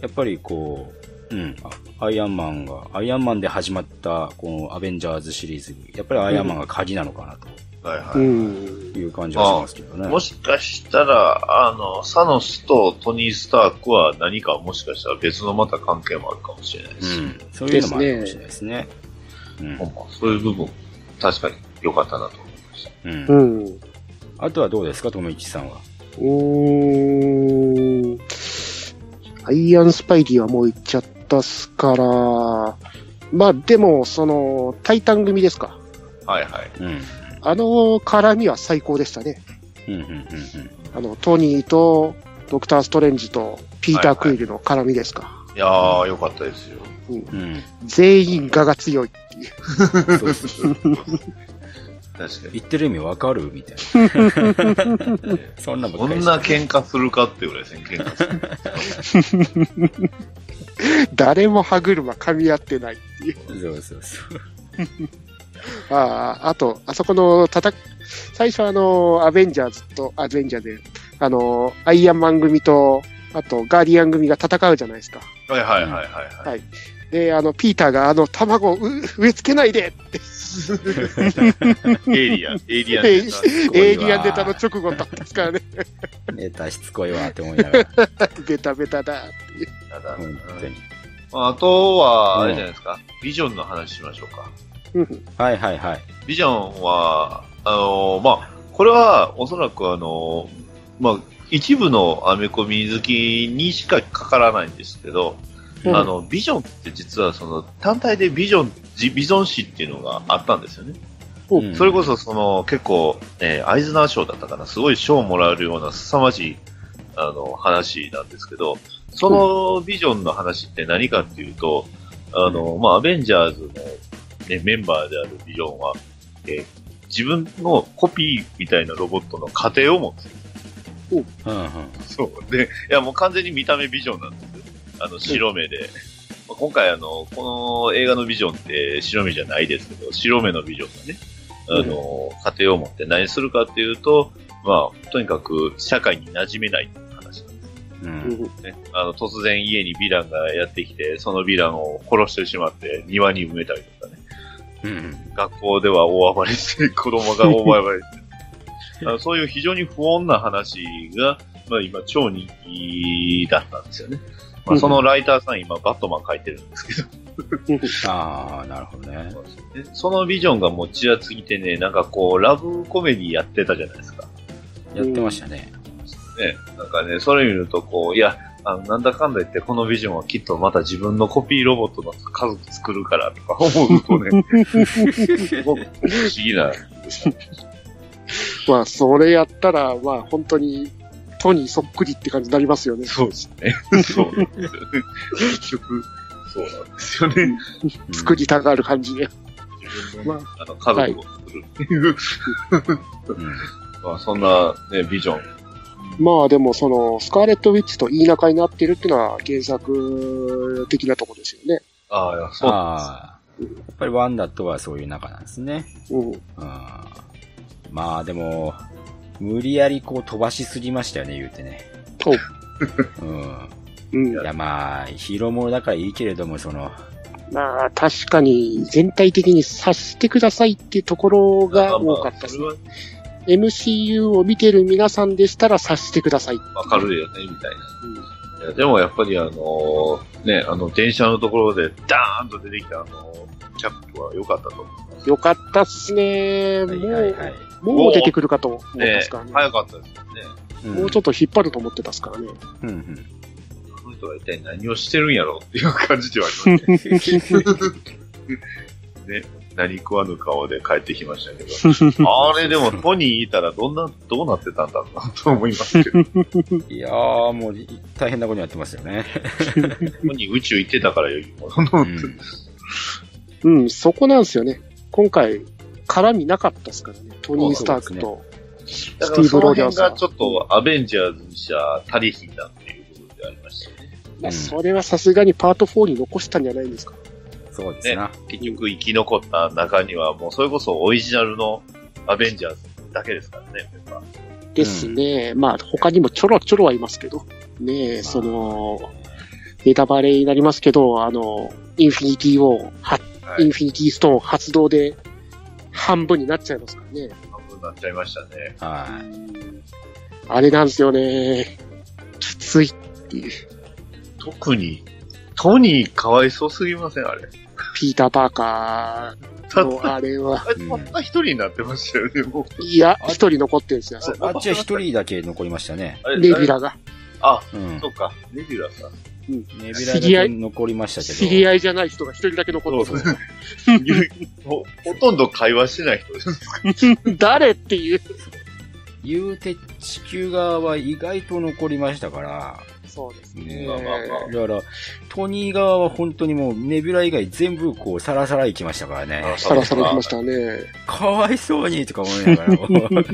やっぱりこう、うん、あアイアンマンが、アイアンマンで始まった、このアベンジャーズシリーズ、やっぱりアイアンマンが鍵なのかなはいはい。うん。という感じがしますけどね。もしかしたら、あの、サノスとトニー・スタークは何かもしかしたら別のまた関係もあるかもしれないです。うん。そういうのもあるかもしれないですね。うんほんまそういう部分、確かに良かったなと思いました。うんう。ん。あとはどうですか、ともいちさんは？うーん。アイアンスパイリーはもう行っちゃったっすから、まあでも、その、タイタン組ですか。はいはい。うん。あの絡みは最高でしたね。うん、うん、うん、あの、トニーとドクター・ストレンジとピーター・クイルの絡みですか。いやー、良かったですよ。うんうん。うん。全員我が強いっていう。そうそうそう。確かに。言ってる意味わかるみたいな。そんなこんな喧嘩するかっていうぐらいですね、喧嘩する。誰も歯車噛み合ってないっていう。そうそうそう。ああ、あと、あそこのたた、最初あの、アベンジャーズと、アベンジャーで、あの、アイアンマン組と、あと、ガーディアン組が戦うじゃないですか。はいはいはいはい。はい、はいで、あの、ピーターがあの、卵をう植え付けないでって、エイリアン、エイリアンエイでエイリアン出たの直後だったんですからね。ネタしつこいわって思いながら。ベタベタだっていう。ただ本当に。あとは、あれじゃないですか、ビジョンの話しましょうか。うん。はいはいはい。ビジョンは、あのまあ、これはおそらくあのまあ、一部のアメコミ好きにしかかからないんですけど、うん。あの、ビジョンって実はその単体でビジョン、ジビジョン誌っていうのがあったんですよね。う。ん。それこそその結構、えーアイズナー賞だったかな、すごい賞をもらえるような凄まじいあの話なんですけど、そのビジョンの話って何かっていうと、あの、まあ、アベンジャーズの、ね、メンバーであるビジョンは、えー自分のコピーみたいなロボットの過程を持つ。うんうん。そう。で、いやもう完全に見た目ビジョンなんですよ。あの、白目で。まあ今回あの、この映画のビジョンって白目じゃないですけど、白目のビジョンがね、あの、過程を持って何するかっていうと、まあ、とにかく社会に馴染めないっていう話なんですう。うんんね。あの、突然家にヴィランがやってきて、そのヴィランを殺してしまって庭に埋めたりとかね。うん。学校では大暴れして、子供が大暴れして。あのそういう非常に不穏な話が、まあ今超人気だったんですよね。まあそのライターさん今バットマン書いてるんですけど、ああ、なるほどね。でそのビジョンがもうちらついてね、なんかこう、ラブコメディやってたじゃないですか。やってましたね。ね、なんかね、それ見るとこう、いや、あの、なんだかんだ言って、このビジョンはきっとまた自分のコピーロボットの家族作るからとか思うとね、すごく不思議な。まあ、それやったら、まあ、本当に、トニーそっくりって感じになりますよね。そうですね。そうなんですよ。結局、そうなんですよね。作りたがる感じで。自分の、あの、家族を作るってい まあ、そんなね、ビジョン。まあでも、その、スカーレット・ウィッチと言い仲になってるっていうのは原作的なところですよね。ああ、そうなんああ。やっぱりワンダとはそういう仲なんですね。うん。うん。まあでも、無理やりこう飛ばしすぎましたよね、言うてね。うん。うんい。やまあ、ヒーローものだからいいけれども、その、まあ、確かに全体的に察してくださいっていうところですが多かったですね。まあ MCU を見てる皆さんでしたら察してください。わかるよね、みたいな。いや、でもやっぱりあのーね、あの、電車のところでダーンと出てきたあのーキャップは良かったと思います。よかったっすね。はいはいはい。もう、もう出てくるかと思ってまねすからね。早かったですよね。うんもうちょっと引っ張ると思ってたっすからね。うんうん。この人が一体何をしてるんやろうっていう感じではありますね。ね、何食わぬ顔で帰ってきましたけど。あれでもトニーいたらどんな、どうなってたんだろうなと思いますけど。いやー、もう大変なことになってますよね。トニー宇宙行ってたからよりも。うんうん、そこなんですよね。今回、絡みなかったっすからね。トニー・スタークと。スティーブロジャースは辺がちょっとアベンジャーズにしちゃ足りひんなっていうことでありましたよね。まあ、それはさすがにパート4に残したんじゃないんですか。そうですな。結局生き残った中にはもうそれこそオリジナルのアベンジャーズだけですからね、メンバーですね。まあ、他にもちょろちょろはいますけど。ねえ、その、ネタバレになりますけど、あの、インフィニティを、ははいインフィニティストーン発動で半分になっちゃいますからね。半分になっちゃいましたね。はあれなんですよね。きついっていう。特に、トニーかわいそうすぎません、あれ。ピーター・パーカーのあれは。あれたった一人になってましたよね、もう。いや、一人残ってるんですよ。あっちは一人だけ残りましたね。レビュラが。あ、うんそ。うか、レビュラさん。ネビュラだけ残りましたけど。知り合いじゃない人が一人だけ残ってる。ほ ほとんど会話してない人です。誰っていう。言うて地球側は意外と残りましたから、そうですねね。まあまあまあだから、トニー側は本当にもうネビュラ以外全部こうサラサラ行きましたからね。さらさら来ましたね。かわいそうにとか思いながらも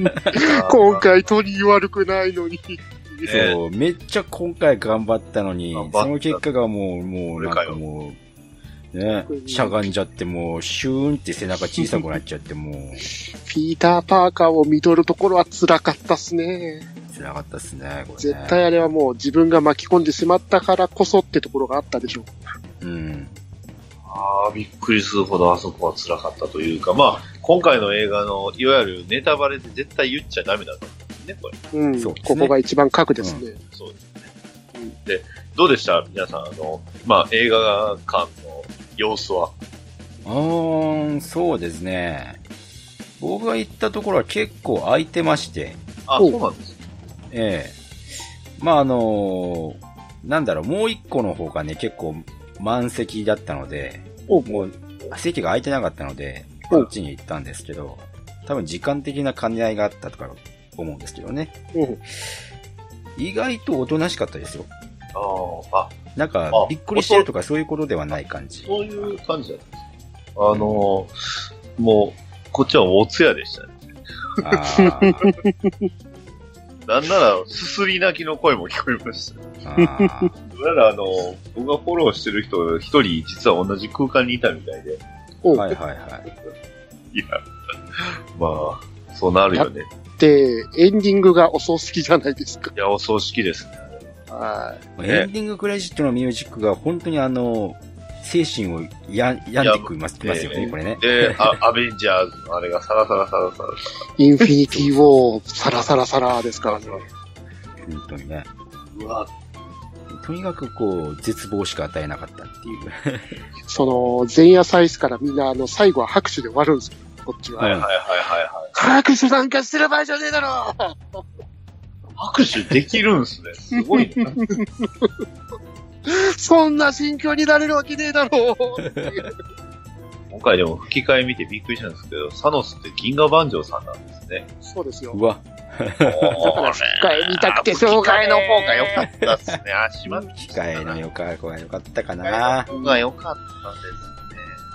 今回トニー悪くないのに。ね そう、めっちゃ今回頑張ったのにその結果がもう、もうなんかもう、ね、しゃがんじゃってもう、シューンって背中小さくなっちゃってもう、ピーター・パーカーを見とるところは辛かったっすね。辛かったっすね、これね。絶対あれはもう自分が巻き込んでしまったからこそってところがあったでしょう。うん。ああ、びっくりするほどあそこは辛かったというか、まあ、今回の映画の、いわゆるネタバレで絶対言っちゃダメだと思うんですね、これ。うん。そうですねここが一番核ですね。そうですね。で、どうでした？皆さん、あの、まあ、映画館の様子は。うーん、そうですね。僕が行ったところは結構空いてまして、あ、おそうなんですね。ええまあ、あのなんだろう、もう一個の方がね、結構満席だったので、おもう席が空いてなかったので、おこっちに行ったんですけど、多分時間的な兼ね合いがあったとか思うんですけどね。うん。意外とおとなしかったですよ。ああ、あ、なんかあ、びっくりしてるとかそういうことではない感じ。そういう感じだったんですか。あの、もう、こっちはお通夜でしたね。なんなら、すすり泣きの声も聞こえました。あー。どうやらあの、僕がフォローしてる人一人実は同じ空間にいたみたいで。おはいはいはい。いや、まあ、そうなるよね。で、エンディングがお葬式じゃないですか。いや、お葬式ですね。はエンディングクレジットのミュージックが本当にあの、精神をや病んでくますますよね、これね。で、あアベンジャーズのあれがサラサラサラサラ。い。インフィニティ・ウォー、サラサラサラですからね。本当にね。うわ、とにかくこう、絶望しか与えなかったっていう。その、前夜祭祀からみんな、あの、最後は拍手で終わるんですよ。こっちは。はいはいはいはいはい。拍手なんかしてる場合じゃねえだろ握手できるんすね。すごいな。そんな心境になれるわけねえだろう。今回でも吹き替え見てびっくりしたんですけど、サノスって銀河万丈さんなんですね。そうですよ。うわ、だから吹き替え見たくてしょうがねえの方が良かったっすね。あ、しまっ機械のよか、こが良かったかな。方が良かったで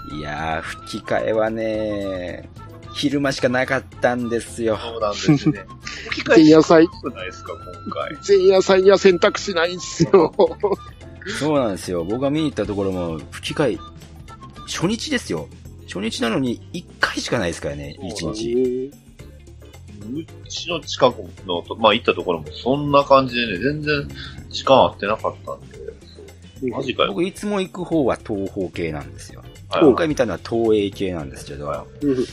すね。いやー、吹き替えはね、昼間しかなかったんですよ。そうなんですね。吹き替え前夜祭ないですか、今回。前夜祭には選択しないんすよ。そうなんですよ。僕が見に行ったところも、吹き替え、初日ですよ。初日なのに1回しかないですからね、1日。うちの近くのと、まあ行ったところもそんな感じでね、全然時間合ってなかったんで、マジかよ。僕いつも行く方は東方系なんですよ。はい今回見たのは東映系なんですけど、うん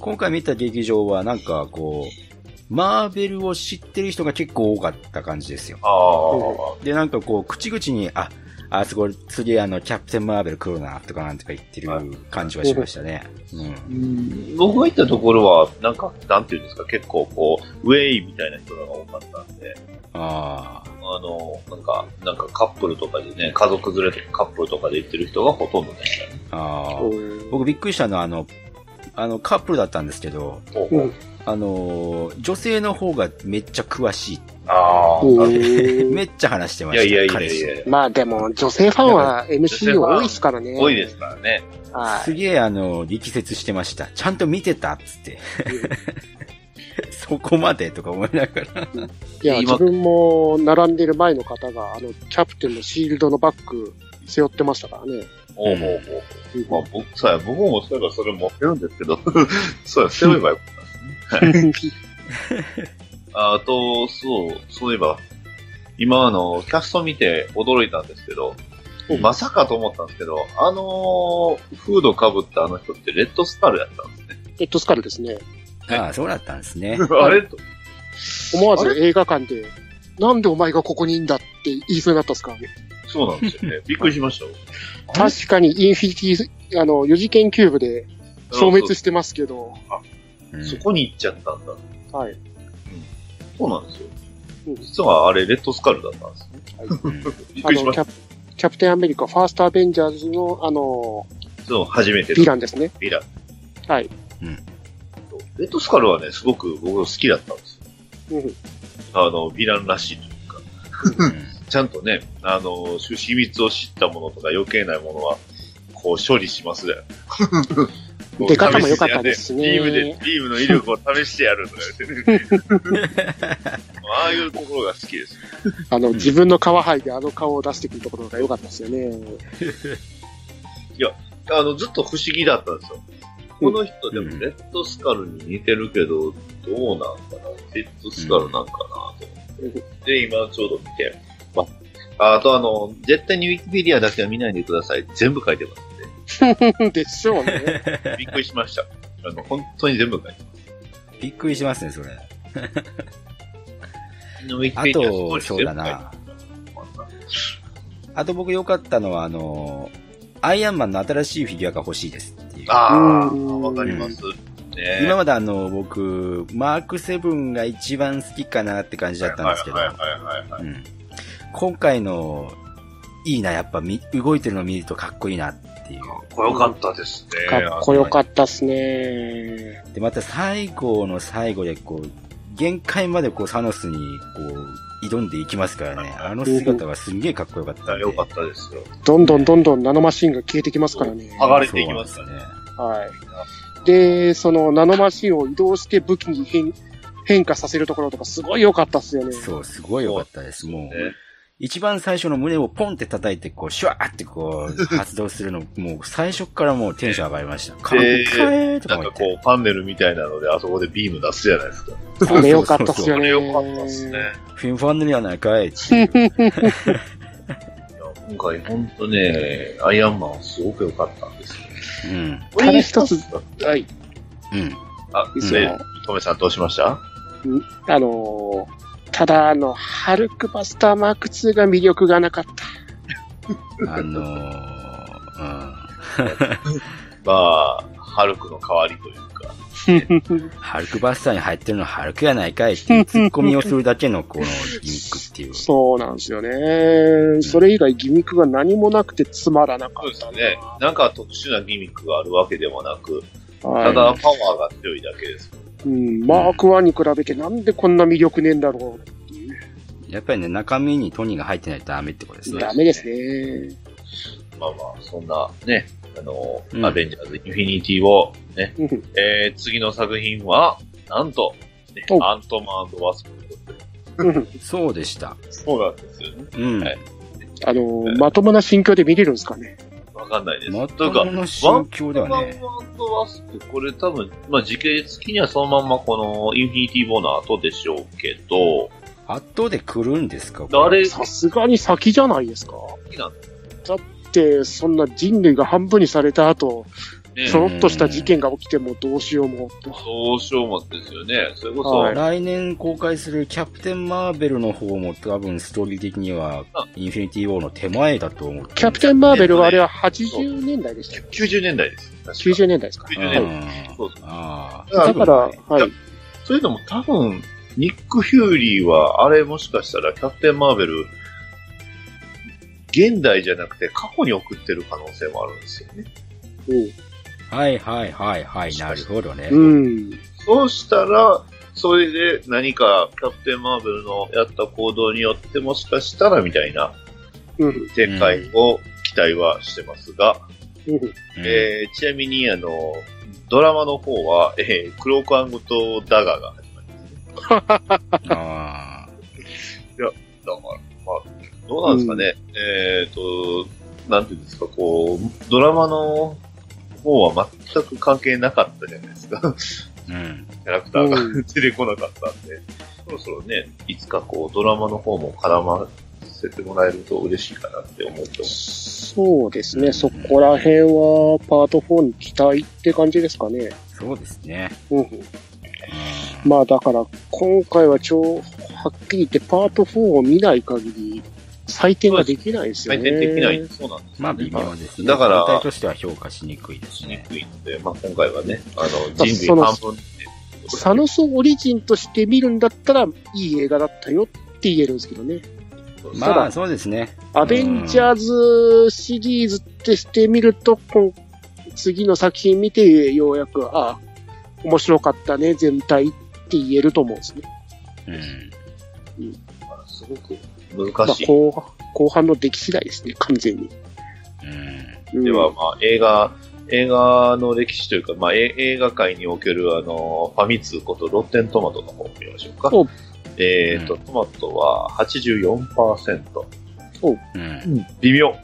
今回見た劇場はなんかこう、マーベルを知ってる人が結構多かった感じですよ。ああ、で、なんかこう、口々に、あ、あそこ次あの、キャプテンマーベル来るな、とかなんとか言ってる感じはしましたね。うん。僕が行ったところは、なんか、なんていうんですか、結構こう、ウェイみたいな人が多かったんで、ああの、なんか、なんかカップルとかでね、家族連れとかカップルとかで行ってる人がほとんどでしたね。あ、あ僕びっくりしたのは、あの、あの、カップルだったんですけど、あのー、女性の方がめっちゃ詳しい。ああ、うんめっちゃ話してました。いやいやいや彼氏いやいや、まあでも、女性ファンは MCU 多いですからね。多いですからね。はい。すげえあの、力説してました。ちゃんと見てたっつって。そこまでとか思いながら。いや、今自分も並んでる前の方が、あの、キャプテンのシールドのバッグ背負ってましたからね。ほうほうほう。まあ僕、そうや、僕もそういえばそれ持ってるんですけど、そうや、背負えばよかった。あと、そう、そういえば、今あの、キャスト見て驚いたんですけど、うんまさかと思ったんですけど、あのーフード被ったあの人ってレッドスカルやったんですね。レッドスカルですね。ああ、そうだったんですね。あれ？と、思わず映画館で、なんでお前がここにいんだって言いそうになったんですか？そうなんですよね。びっくりしましたよ。確かにインフィニティ、あの、4次元キューブで消滅してますけど、うんそこに行っちゃったんだ。はい。そうなんですようん。実はあれ、レッドスカルだったんですね。うん びっあの、くりしました。キャプテンアメリカ、ファーストアベンジャーズの、あの、そう、初めてヴィランですね。ヴィラン。はい。レッドスカルはね、すごく僕好きだったんですよ。うん。あの、ヴィランらしいというか。うん ちゃんとね、あの、秘密を知ったものとか余計なものは、こう処理しますね。出方も良かったですねビームで、ビームの威力を試してやるとか言ってね。ああいうところが好きです。あの、ん自分の皮剥いであの顔を出してくるところが良かったですよね。あの、ずっと不思議だったんですよ。この人でもレッドスカルに似てるけど、どうなんかなレッドスカルなんかなと思って。で、今ちょうど見て。まあ、あとあの、絶対にウィキペディアだけは見ないでください。全部書いてますんで。でしょうね。びっくりしました。あの、本当に全部書いてます。びっくりしますね、それ。あと、そうだな。あと僕良かったのは、あの、アイアンマンの新しいフィギュアが欲しいですっていう。ああ、うんわかります。ね今まであの、僕、マーク7が一番好きかなって感じだったんですけどはい、はいはいはいはい。うん今回の、いいな、やっぱみ動いてるの見るとかっこいいなっていう。かっこよかったですね。かっこよかったっすね。で、また最後の最後でこう、限界までこうサノスにこう、挑んでいきますからね。あの姿がすんげえかっこよかったんで。よかったですよ。どんどんどんどんナノマシンが消えてきますからね。剥がれていきますね。はい。で、そのナノマシンを移動して武器に変変化させるところとかすごい良かったっすよね。そう、すごい良かったです。もう、ね一番最初の胸をポンって叩いて、こう、シュワーってこう、発動するの、もう最初からもうテンション上がりました。かっこえーとかなんか。こう、パネルみたいなので、あそこでビーム出すじゃないですか。あれ良かったっすよね。これ良かったですね。フィンファンネルやないかいっていや今回ほんとね、アイアンマンすごく良かったんですよ。うん。ただ一つ、はい。うん。あ、いつもで、トメさんどうしました？あのーただ、あの、ハルクバスターマーク2が魅力がなかった。あのー、まあ、ハルクの代わりというか。ハルクバスターに入ってるのハルクやないかいっていうツッコミをするだけのこのギミックっていう。そうなんですよね。それ以外ギミックが何もなくてつまらなかそうったですね。なんか特殊なギミックがあるわけでもなく、はいただパワーが強いだけです。うん、マーク1に比べてなんでこんな魅力ねえんだろうっていう。やっぱりね、中身にトニーが入ってないとダメってことですね。ダメですね。まあまあ、そんなね、あの、うんアベンジャーズ・インフィニティを、ね、うんえー、次の作品は、なんと、ね、おアントマンワスプそうでした。そうなんですよね。うん。はいあの、まともな心境で見れるんですかね。わかんないです。まというか、ともの心境ではね。ワンワスプ、これ多分、まあ時系列的にはそのまんまこのインフィニティ・ボーの後でしょうけど、後で来るんですか？あれ、さすがに先じゃないですか。好きなんで、そんな人類が半分にされた後、ねちょろっとした事件が起きてもどうしようもと。どうしようもですよね。それこそ、はい来年公開するキャプテン・マーベルの方も多分ストーリー的にはあインフィニティ・ウォーの手前だと思ってキャプテン・マーベルはあれは80年代でしたっ90年代です。確かけ ?90 年代ですか？90うん年はいそうそうああ。だから、はい。そういうのも多分、ニック・フューリーは、あれもしかしたらキャプテン・マーベル、現代じゃなくて過去に送ってる可能性もあるんですよね。はいはいはいはい。なるほどね。うん。そうしたら、それで何かキャプテン・マーベルのやった行動によってもしかしたらみたいなうん。展開を期待はしてますが、うん。うんえーちなみにあの、ドラマの方は、えークロークとダガが始まりますね。あだから、まあ、どうなんですかね。えっ、と、なんていうんですか、こう、ドラマの方は全く関係なかったじゃないですか。あ。うん。キャラクターがうん出てこなかったんで、そろそろね、いつかこう、ドラマの方も絡ませてもらえると嬉しいかなって思ってます。そうですね。そこら辺はパート4に期待って感じですかね。そうですね。うん。うんまあだから、今回は超、はっきり言ってパート4を見ない限り、採点ができないですよね。採点できない。そうなんですよね、まあ微妙ですね。だから全体としては評価しにくいですしにね。くいので、まあ今回はね、あの、まあ人その類半分でサノスオリジンとして見るんだったら、いい映画だったよって言えるんですけどね。まあそうですね。アベンジャーズシリーズとして見ると、こう次の作品見て、ようやく、ああ、面白かったね、全体って言えると思うんですね。うん。すごくまあ難しい。後半後半の出来次第ですね、完全に。うん。うんでは、まあ、映画、映画の歴史というか、まあ、え映画界における、あの、ファミ通ことロッテントマトの方を見ましょうかお。えっ、と、うんトマトは84%。うん。微妙。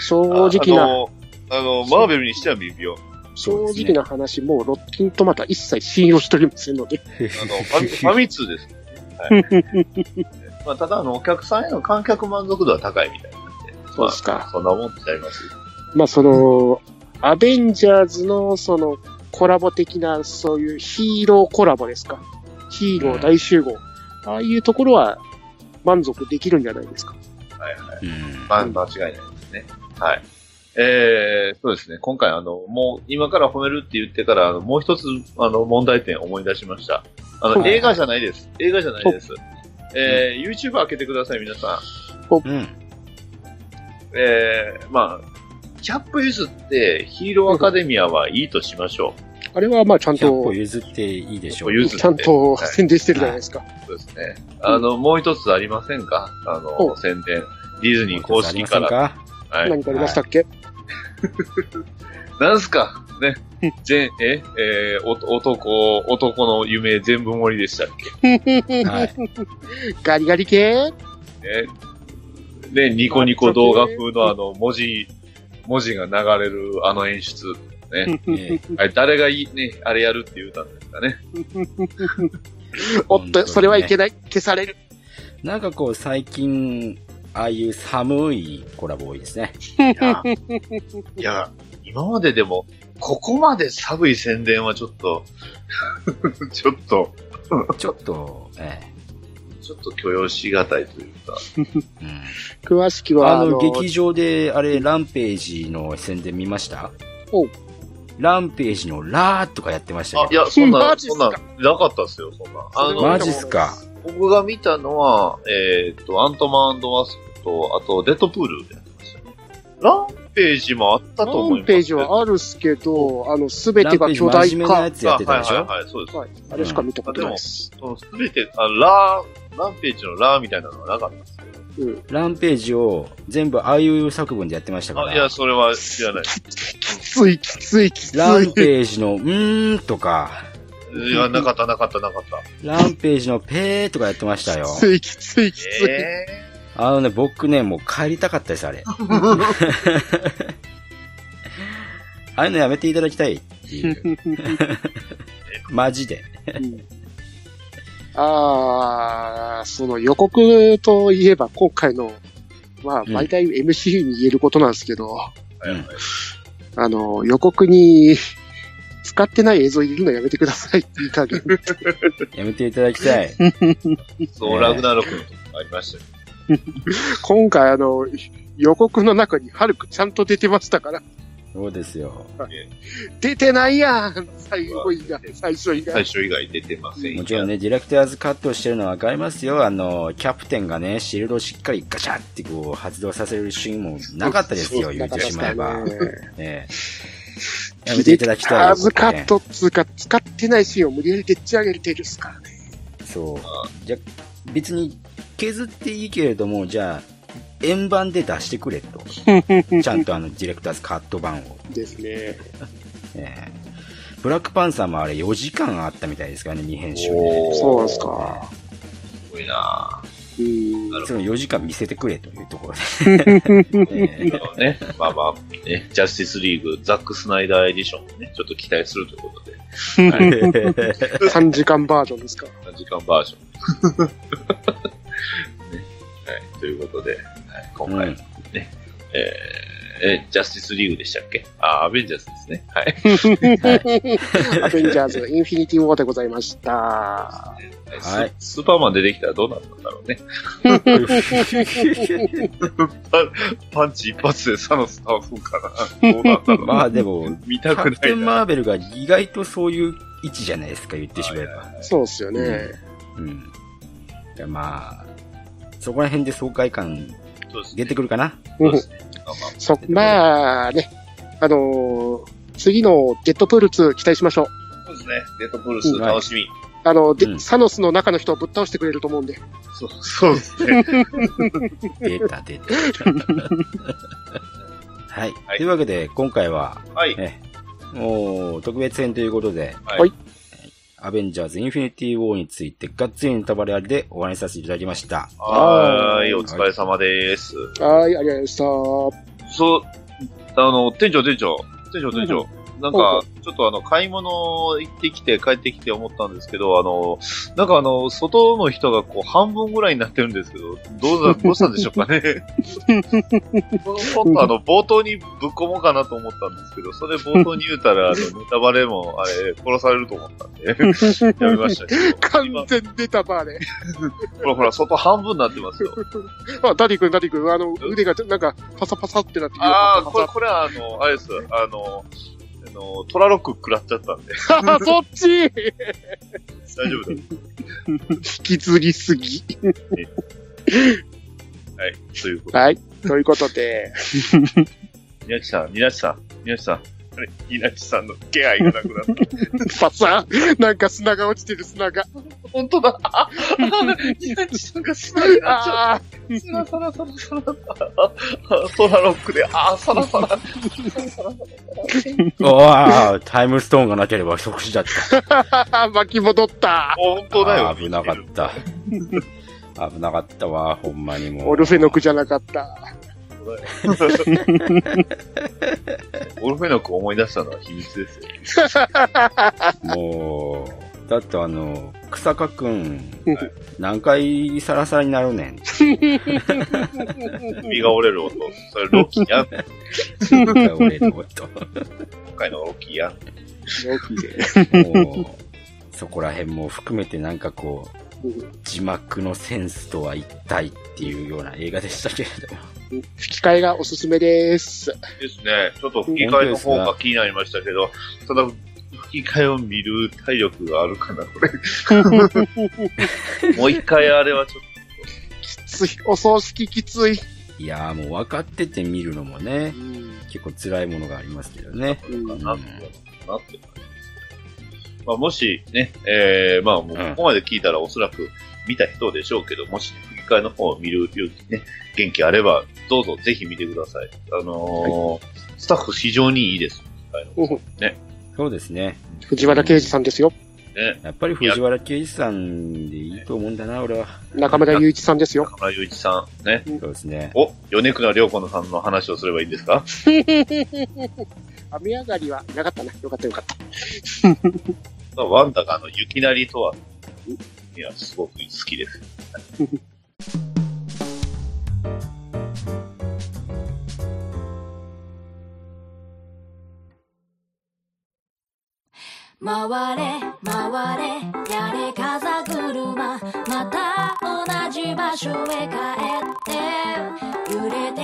正直な、あの、マーベルにしては微妙。正直な話、もうロッキントマトは一切信用しておりませんので。あの、ファミファミ通ですね。はい。まあ、ただ、あの、お客さんへの観客満足度は高いみたいなんで。そうですかまあ、そんなもんちゃいます。まあその、アベンジャーズのそのコラボ的な、そういうヒーローコラボですか。ヒーロー大集合。ああいうところは満足できるんじゃないですか。はいはい。うん。まあ、間違いないですね。はい。えー、そうですね。今回、あの、もう、今から褒めるって言ってから、あのもう一つ、あの、問題点思い出しました。あの、はい映画じゃないです。映画じゃないです。えー、YouTube 開けてください、皆さん。うん。えー、まあ、キャップ譲って、ヒーローアカデミアはいいとしましょあれはまあちゃん100と個、譲っていいでしょう。ちゃんとはい宣伝してるじゃないですか。う。そうですね。あの、もう一つありませんか？あの、お宣伝。ディズニー公式から。か？はい。何かありましたっけ、なんすか？ね。全、え、えーお男、男の夢全部盛りでしたっはい。ガリガリ系？けね。で、ニコニコ動画風のあの、文字、文字が流れるあの演出。ね。えあれ、誰がいい、ね、あれやるって言うたんですかね。おっと、それはいけない？消される。ーなんかこう最近、ああいう寒いコラボ多いですね。いや、いや今まででも、ここまで寒い宣伝はちょっと、ちょっと、ちょっと、えちょっと許容しがたいというか。えうん詳しくは、あの、劇場で、あれ、ランページの宣伝見ました？ランページのラーとかやってましたあ、いけど。や、そんな、そんな、なかったっすよ、そんな。あの、マジっすか？僕が見たのは、えっ、と、アントマンワスプと、あと、デッドプールでやってましたね。ランページもあったラと思います。ンページはあるっすけど、あの、すべてが巨大化ランページ真面目なや。つやってたでしょ、あはいはいはい、そうです。はい。あれしか見たことないです。すべて、あラー、ランページのラーみたいなのはなかったんですけど。うん。ランページを全部ああいう作文でやってましたかあ、いや、ら。それは知らない。きつい、きつい、きつい。ランページのうーんとか、いや、なかった、なかった、なかった。ランページのペーとかやってましたよき。つい、きつい、きつい。えあのね、僕ね、もう帰りたかったです、あれ。ああいうのやめていただきたいっていう。マジで。うんあー、その予告といえば今回の、まあ、うん毎回 MCU に言えることなんですけど、ーはいはいあの、予告に使ってない映像入れるのやめてくださいっていう加減。やめていただきたい。そう、ラグナロクのとこありましたよ。今回あの、予告の中にハルクちゃんと出てましたから、そうですよ。出てないやん最後以外、最初以外。最初以外出てませんよもちろんね、ディレクターズカットしてるのはわかりますよ。あの、キャプテンがね、シールドをしっかりガチャってこう発動させるシーンもなかったですよ、言ってしまえば。ねええやめていただきたいよ。アズカットっつうか、使ってないシーンを無理やりでっち上げてるっすからね。そう。じゃ、別に削っていいけれども、じゃあ、円盤で出してくれと。ちゃんとあの、ディレクターズカット版を。ですね。ええブラックパンサーもあれ4時間あったみたいですからね、2編集で。そうなんすか。すごいなうん。なるその4時間見せてくれというところで。ね。まあまあ、ね、ジャスティスリーグ、ザック・スナイダーエディションもね、ちょっと期待するということで、3時間バージョンですか。3時間バージョン。ね。はい、ということで、はい、今回、うんえーえ、ジャスティスリーグでしたっけ？あ、アベンジャーズですね。はい。アベンジャーズ、インフィニティ・ウォーでございました。はいススーパーマン出てきたらどうなったんだろうね。パ パンチ一発でサノス倒そうかな。どうなんだろう。まあでも、見キたくないャプテン・マな。ーベルが意外とそういう位置じゃないですか、言ってしまえば。そうっすよね。うん。でまあ、そこら辺で爽快感そうですね出てくるかな。そうですね。そ、まあね、あのー次のデッドプール2期待しましょう。そうですね。デッドプールス楽しみ。あの、でうんサノスの中の人をぶっ倒してくれると思うんで。そう、そうですね。出た、出た。はい。はいというわけで、今回は、はい。えもう、特別編ということで、はい。アベンジャーズ・インフィニティ・ウォーについて、がっつりネタバレありでお話しさせていただきました。はーい、お疲れ様です。はい、ありがとうございました。そう、あの、店長、店長、店長、店長。なんか、ちょっとあの、買い物行ってきて帰ってきて思ったんですけど、あの、なんかあの、外の人がこう、半分ぐらいになってるんですけど、どうだ、どうしたんでしょうかね。今度あの、冒頭にぶっ込もうかなと思ったんですけど、それ冒頭に言うたら、あの、ネタバレも、あれ、殺されると思ったんで、やめましたけど。完今全ネタバレ。ほらほら、外半分になってますよ。あ、ダディ君、ダディ君、あの、腕がなんかパサパサってなってるよああ、パこれ、サこれはあの、あれです。あの、あの、トラロック食らっちゃったんで、そっち大丈夫だ。引きずりすぎ。はい。ということで。はい。ということで、ニナチさん、ニナチさん、ニナチさん。あれ、ニナチさんの気配がなくなった。パサなんか砂が落ちてる砂が。本当だ。あ、ニナチさんが砂にな っちゃあった。サラサラサラサラ。ロックで、あ、サラサラ。おわタイムストーンがなければ即死だった。あ、巻き戻った。本当だよ。危なかった。危なかったわ、ほんまにもう。オルフェノクじゃなかった。オルフェノク思い出したのは秘密ですよ。もう、だってあの、草加くんはい、何回サラサラになるねん。首が折れる音。それロッキーやん。何回俺のこと。今回のロッキーやん。もう、そこら辺も含めてなんかこう、字幕のセンスとは一体っていうような映画でしたけれども。吹き替えがおすすめです。ですね。ちょっと吹き替えの方が気になりましたけど、ただ、吹き替えを見る体力があるかな、これ。もう一回あれはちょっきつい。お葬式きつい。いやーもう分かってて見るのもねう、ん。結構辛いものがありますけどね。うんなってなって感じですまあ、もしね、えー、まあ、もうここまで聞いたらおそらく見た人でしょうけど、もし吹き替えの方を見る勇気ね、元気あれば、どうぞぜひ見てください。あのースタッフ非常にいいです。吹き替えのうんそうですね。藤原啓治さんですよ。ね。やっぱり藤原圭司さんでいいと思うんだな、俺は。中村雄一さんですよ。中村雄一さん、ね。そうですね。お、米倉涼子のさんの話をすればいいんですか？雨上がりはいなかったな。よかったよかった。ワンダがあの、雪なりとは、いや、すごく好きです。回れ回れやれ風車また同じ場所へ帰って揺れて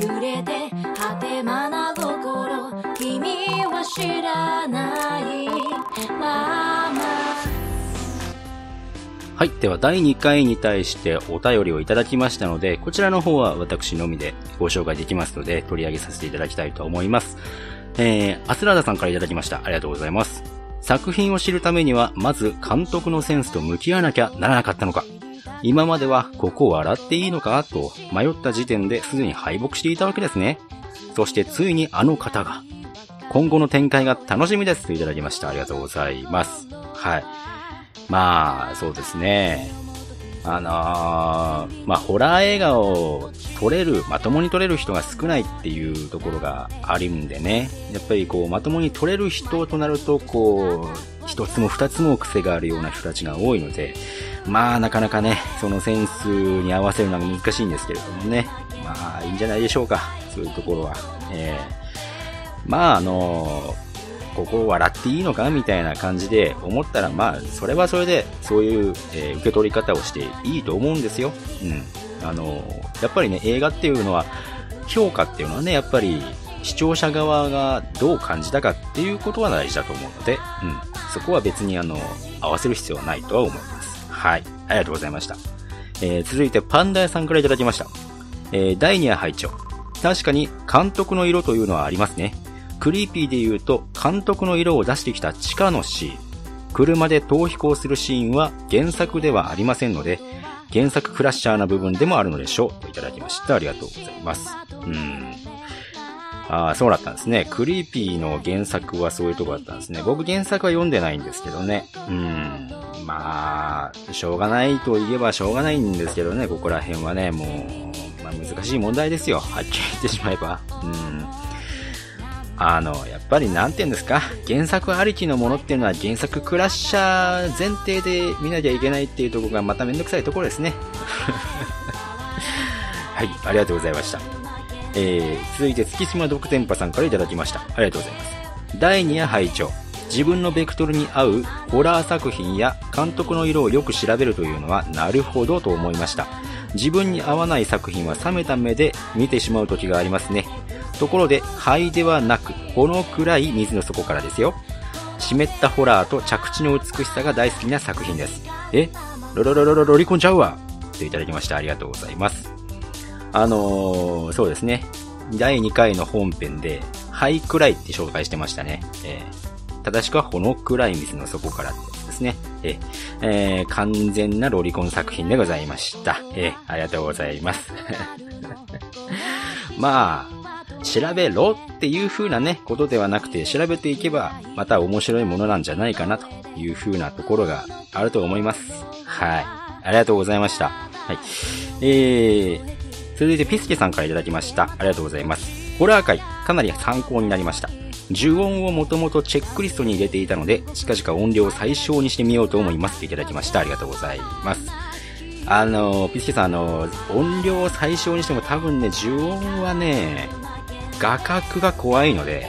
揺れて果てまな心君は知らないままはい。では、第2回に対してお便りをいただきましたので、こちらの方は私のみでご紹介できますので、取り上げさせていただきたいと思います。えー、アスラーダさんからいただきました。ありがとうございます。作品を知るためには、まず監督のセンスと向き合わなきゃならなかったのか。今までは、ここを笑っていいのかと迷った時点ですでに敗北していたわけですね。そしてついにあの方が、今後の展開が楽しみですといただきました。ありがとうございます。はい。まあ、そうですね。あのーまあ、ホラー映画を撮れる、まともに撮れる人が少ないっていうところがあるんでね。やっぱりこう、まともに撮れる人となると、こう、一つも二つも癖があるような人たちが多いので、まあ、なかなかね、そのセンスに合わせるのが難しいんですけれどもね。まあ、いいんじゃないでしょうか。そういうところは。えーまあ、あのここ笑っていいのかみたいな感じで思ったら、まあ、それはそれで、そういう、えー受け取り方をしていいと思うんですよ。うん。あの、やっぱりね、映画っていうのは、評価っていうのはね、やっぱり、視聴者側がどう感じたかっていうことは大事だと思うので、うん。そこは別にあの、合わせる必要はないとは思います。はい。ありがとうございました。えー続いてパンダ屋さんからいただきました。えー第2話拝聴確かに監督の色というのはありますね。クリーピーで言うと、監督の色を出してきた地下のシーン。車で逃避行するシーンは原作ではありませんので、原作クラッシャーな部分でもあるのでしょう。といただきました。ありがとうございます。うん。ああ、そうだったんですね。クリーピーの原作はそういうとこだったんですね。僕原作は読んでないんですけどね。うん。まあ、しょうがないと言えばしょうがないんですけどね、ここら辺はね、もう、まあ難しい問題ですよ。はっきり言ってしまえば。うん。あの、やっぱりなんて言うんですか、原作ありきのものっていうのは原作クラッシャー前提で見なきゃいけないっていうとこがまためんどくさいところですね。はい、ありがとうございました。えー、続いて月島独天波さんからいただきました。ありがとうございます。第2夜拝聴自分のベクトルに合うホラー作品や監督の色をよく調べるというのはなるほどと思いました。自分に合わない作品は冷めた目で見てしまう時がありますね。ところで、灰ではなく、このくらい水の底からですよ。湿ったホラーと着地の美しさが大好きな作品です。え？ロロロロロロリコンちゃうわといただきました。ありがとうございます。あのー、そうですね。第2回の本編で、灰くらいって紹介してましたね。えー正しくはこのくらい水の底からですね。えーえー完全なロリコン作品でございました。えーありがとうございます。まあ、調べろっていう風なね、ことではなくて、調べていけば、また面白いものなんじゃないかなという風なところがあると思います。はい。ありがとうございました。はい。えー、続いてピスケさんからいただきました。ありがとうございます。ホラー界、かなり参考になりました。呪音をもともとチェックリストに入れていたので、近々音量を最小にしてみようと思います。いただきました。ありがとうございます。あの、ピスケさん、あの、音量を最小にしても多分ね、呪音はね、画角が怖いので、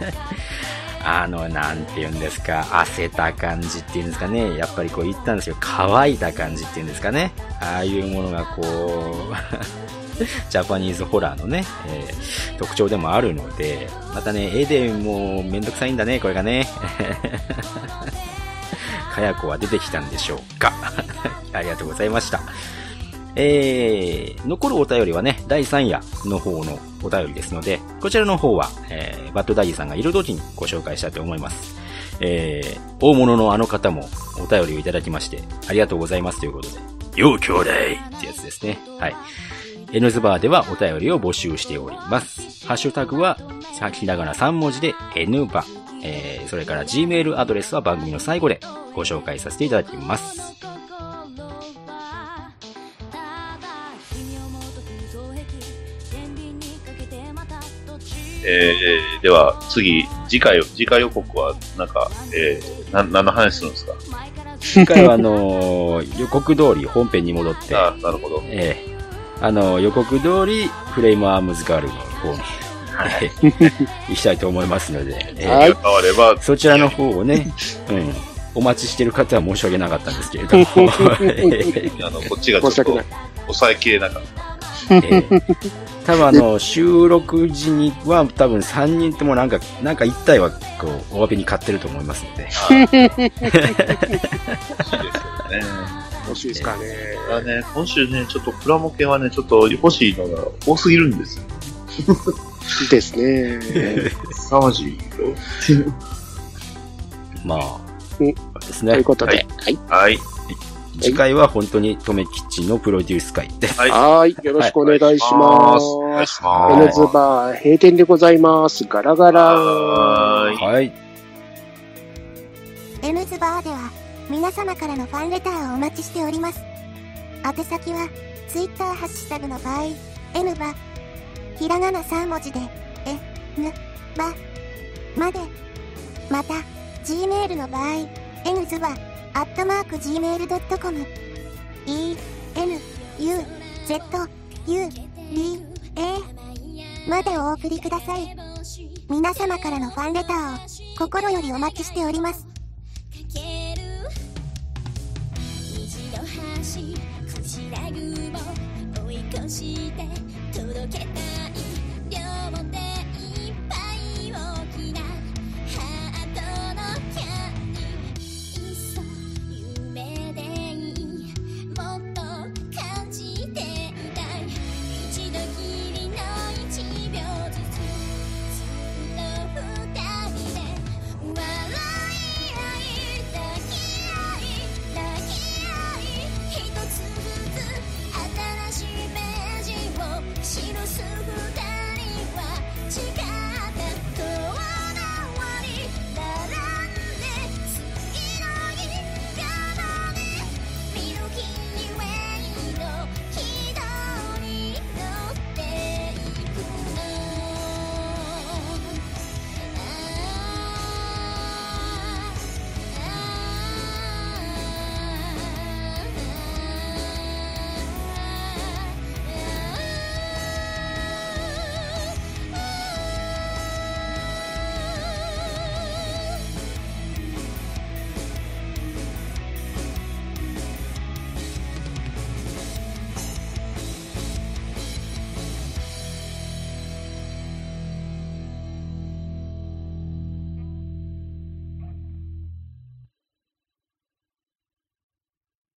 あの、なんて言うんですか、痩せた感じっていうんですかね。やっぱりこう言ったんですけど、乾いた感じっていうんですかね。ああいうものがこう、ジャパニーズホラーのね、えー特徴でもあるので、またね、絵でもうめんどくさいんだね、これがね。かやこは出てきたんでしょうか。ありがとうございました。えー、残るお便りはね、第3夜の方のお便りですので、こちらの方は、えー、バッドダディさんがいる時にご紹介したいと思います。えー、大物のあの方もお便りをいただきまして、ありがとうございますということで、よう兄弟ってやつですね。はい。N ズバーではお便りを募集しております。ハッシュタグは、さひらがな3文字で N バ。えー、それから Gmail アドレスは番組の最後でご紹介させていただきます。えー、では、次、次回、次回予告は、なんか、えー、な、何の話するんですか？今回はあのー 予告通り本編に戻って、あなるほど。ええ。あの、予告通り、フレームアームズガールの方に、ええ。行きたいと思いますので、ええ。はい。変われば、そちらの方をね、うん、お待ちしてる方は申し訳なかったんですけれども、え。あの、こっちがちょっと抑えきれなかった。ええ多分あの、収録時には多分3人ともなんか、なんか1体はこう、お詫びに買ってると思いますので、欲しいですけどね。欲しいですかね。あね、今週ね、ちょっとプラモ系はね、ちょっと欲しいのが多すぎるんですよ。ですね。凄まじいよ。まあ、うんですねという。ことで、ははいい。はい。次回は本当に、とめきちのプロデュース会です。はい。はい。よろしくお願いします。お願いしはまエネズバー閉店でございます。ガラガす。ラ。はーい。はい。N ズバーでは皆様からのファンレターをお待ちしております。宛先は Twitter ハッシュタグの場合、N バ、ひらがな3文字で、え、ぬ、ば、まで。また、Gmail の場合、N ズバ、アットマーク Gmail.com、E、N、U、Z、U、D、A、までお送りください。皆様からのファンレターを心よりお待ちしております。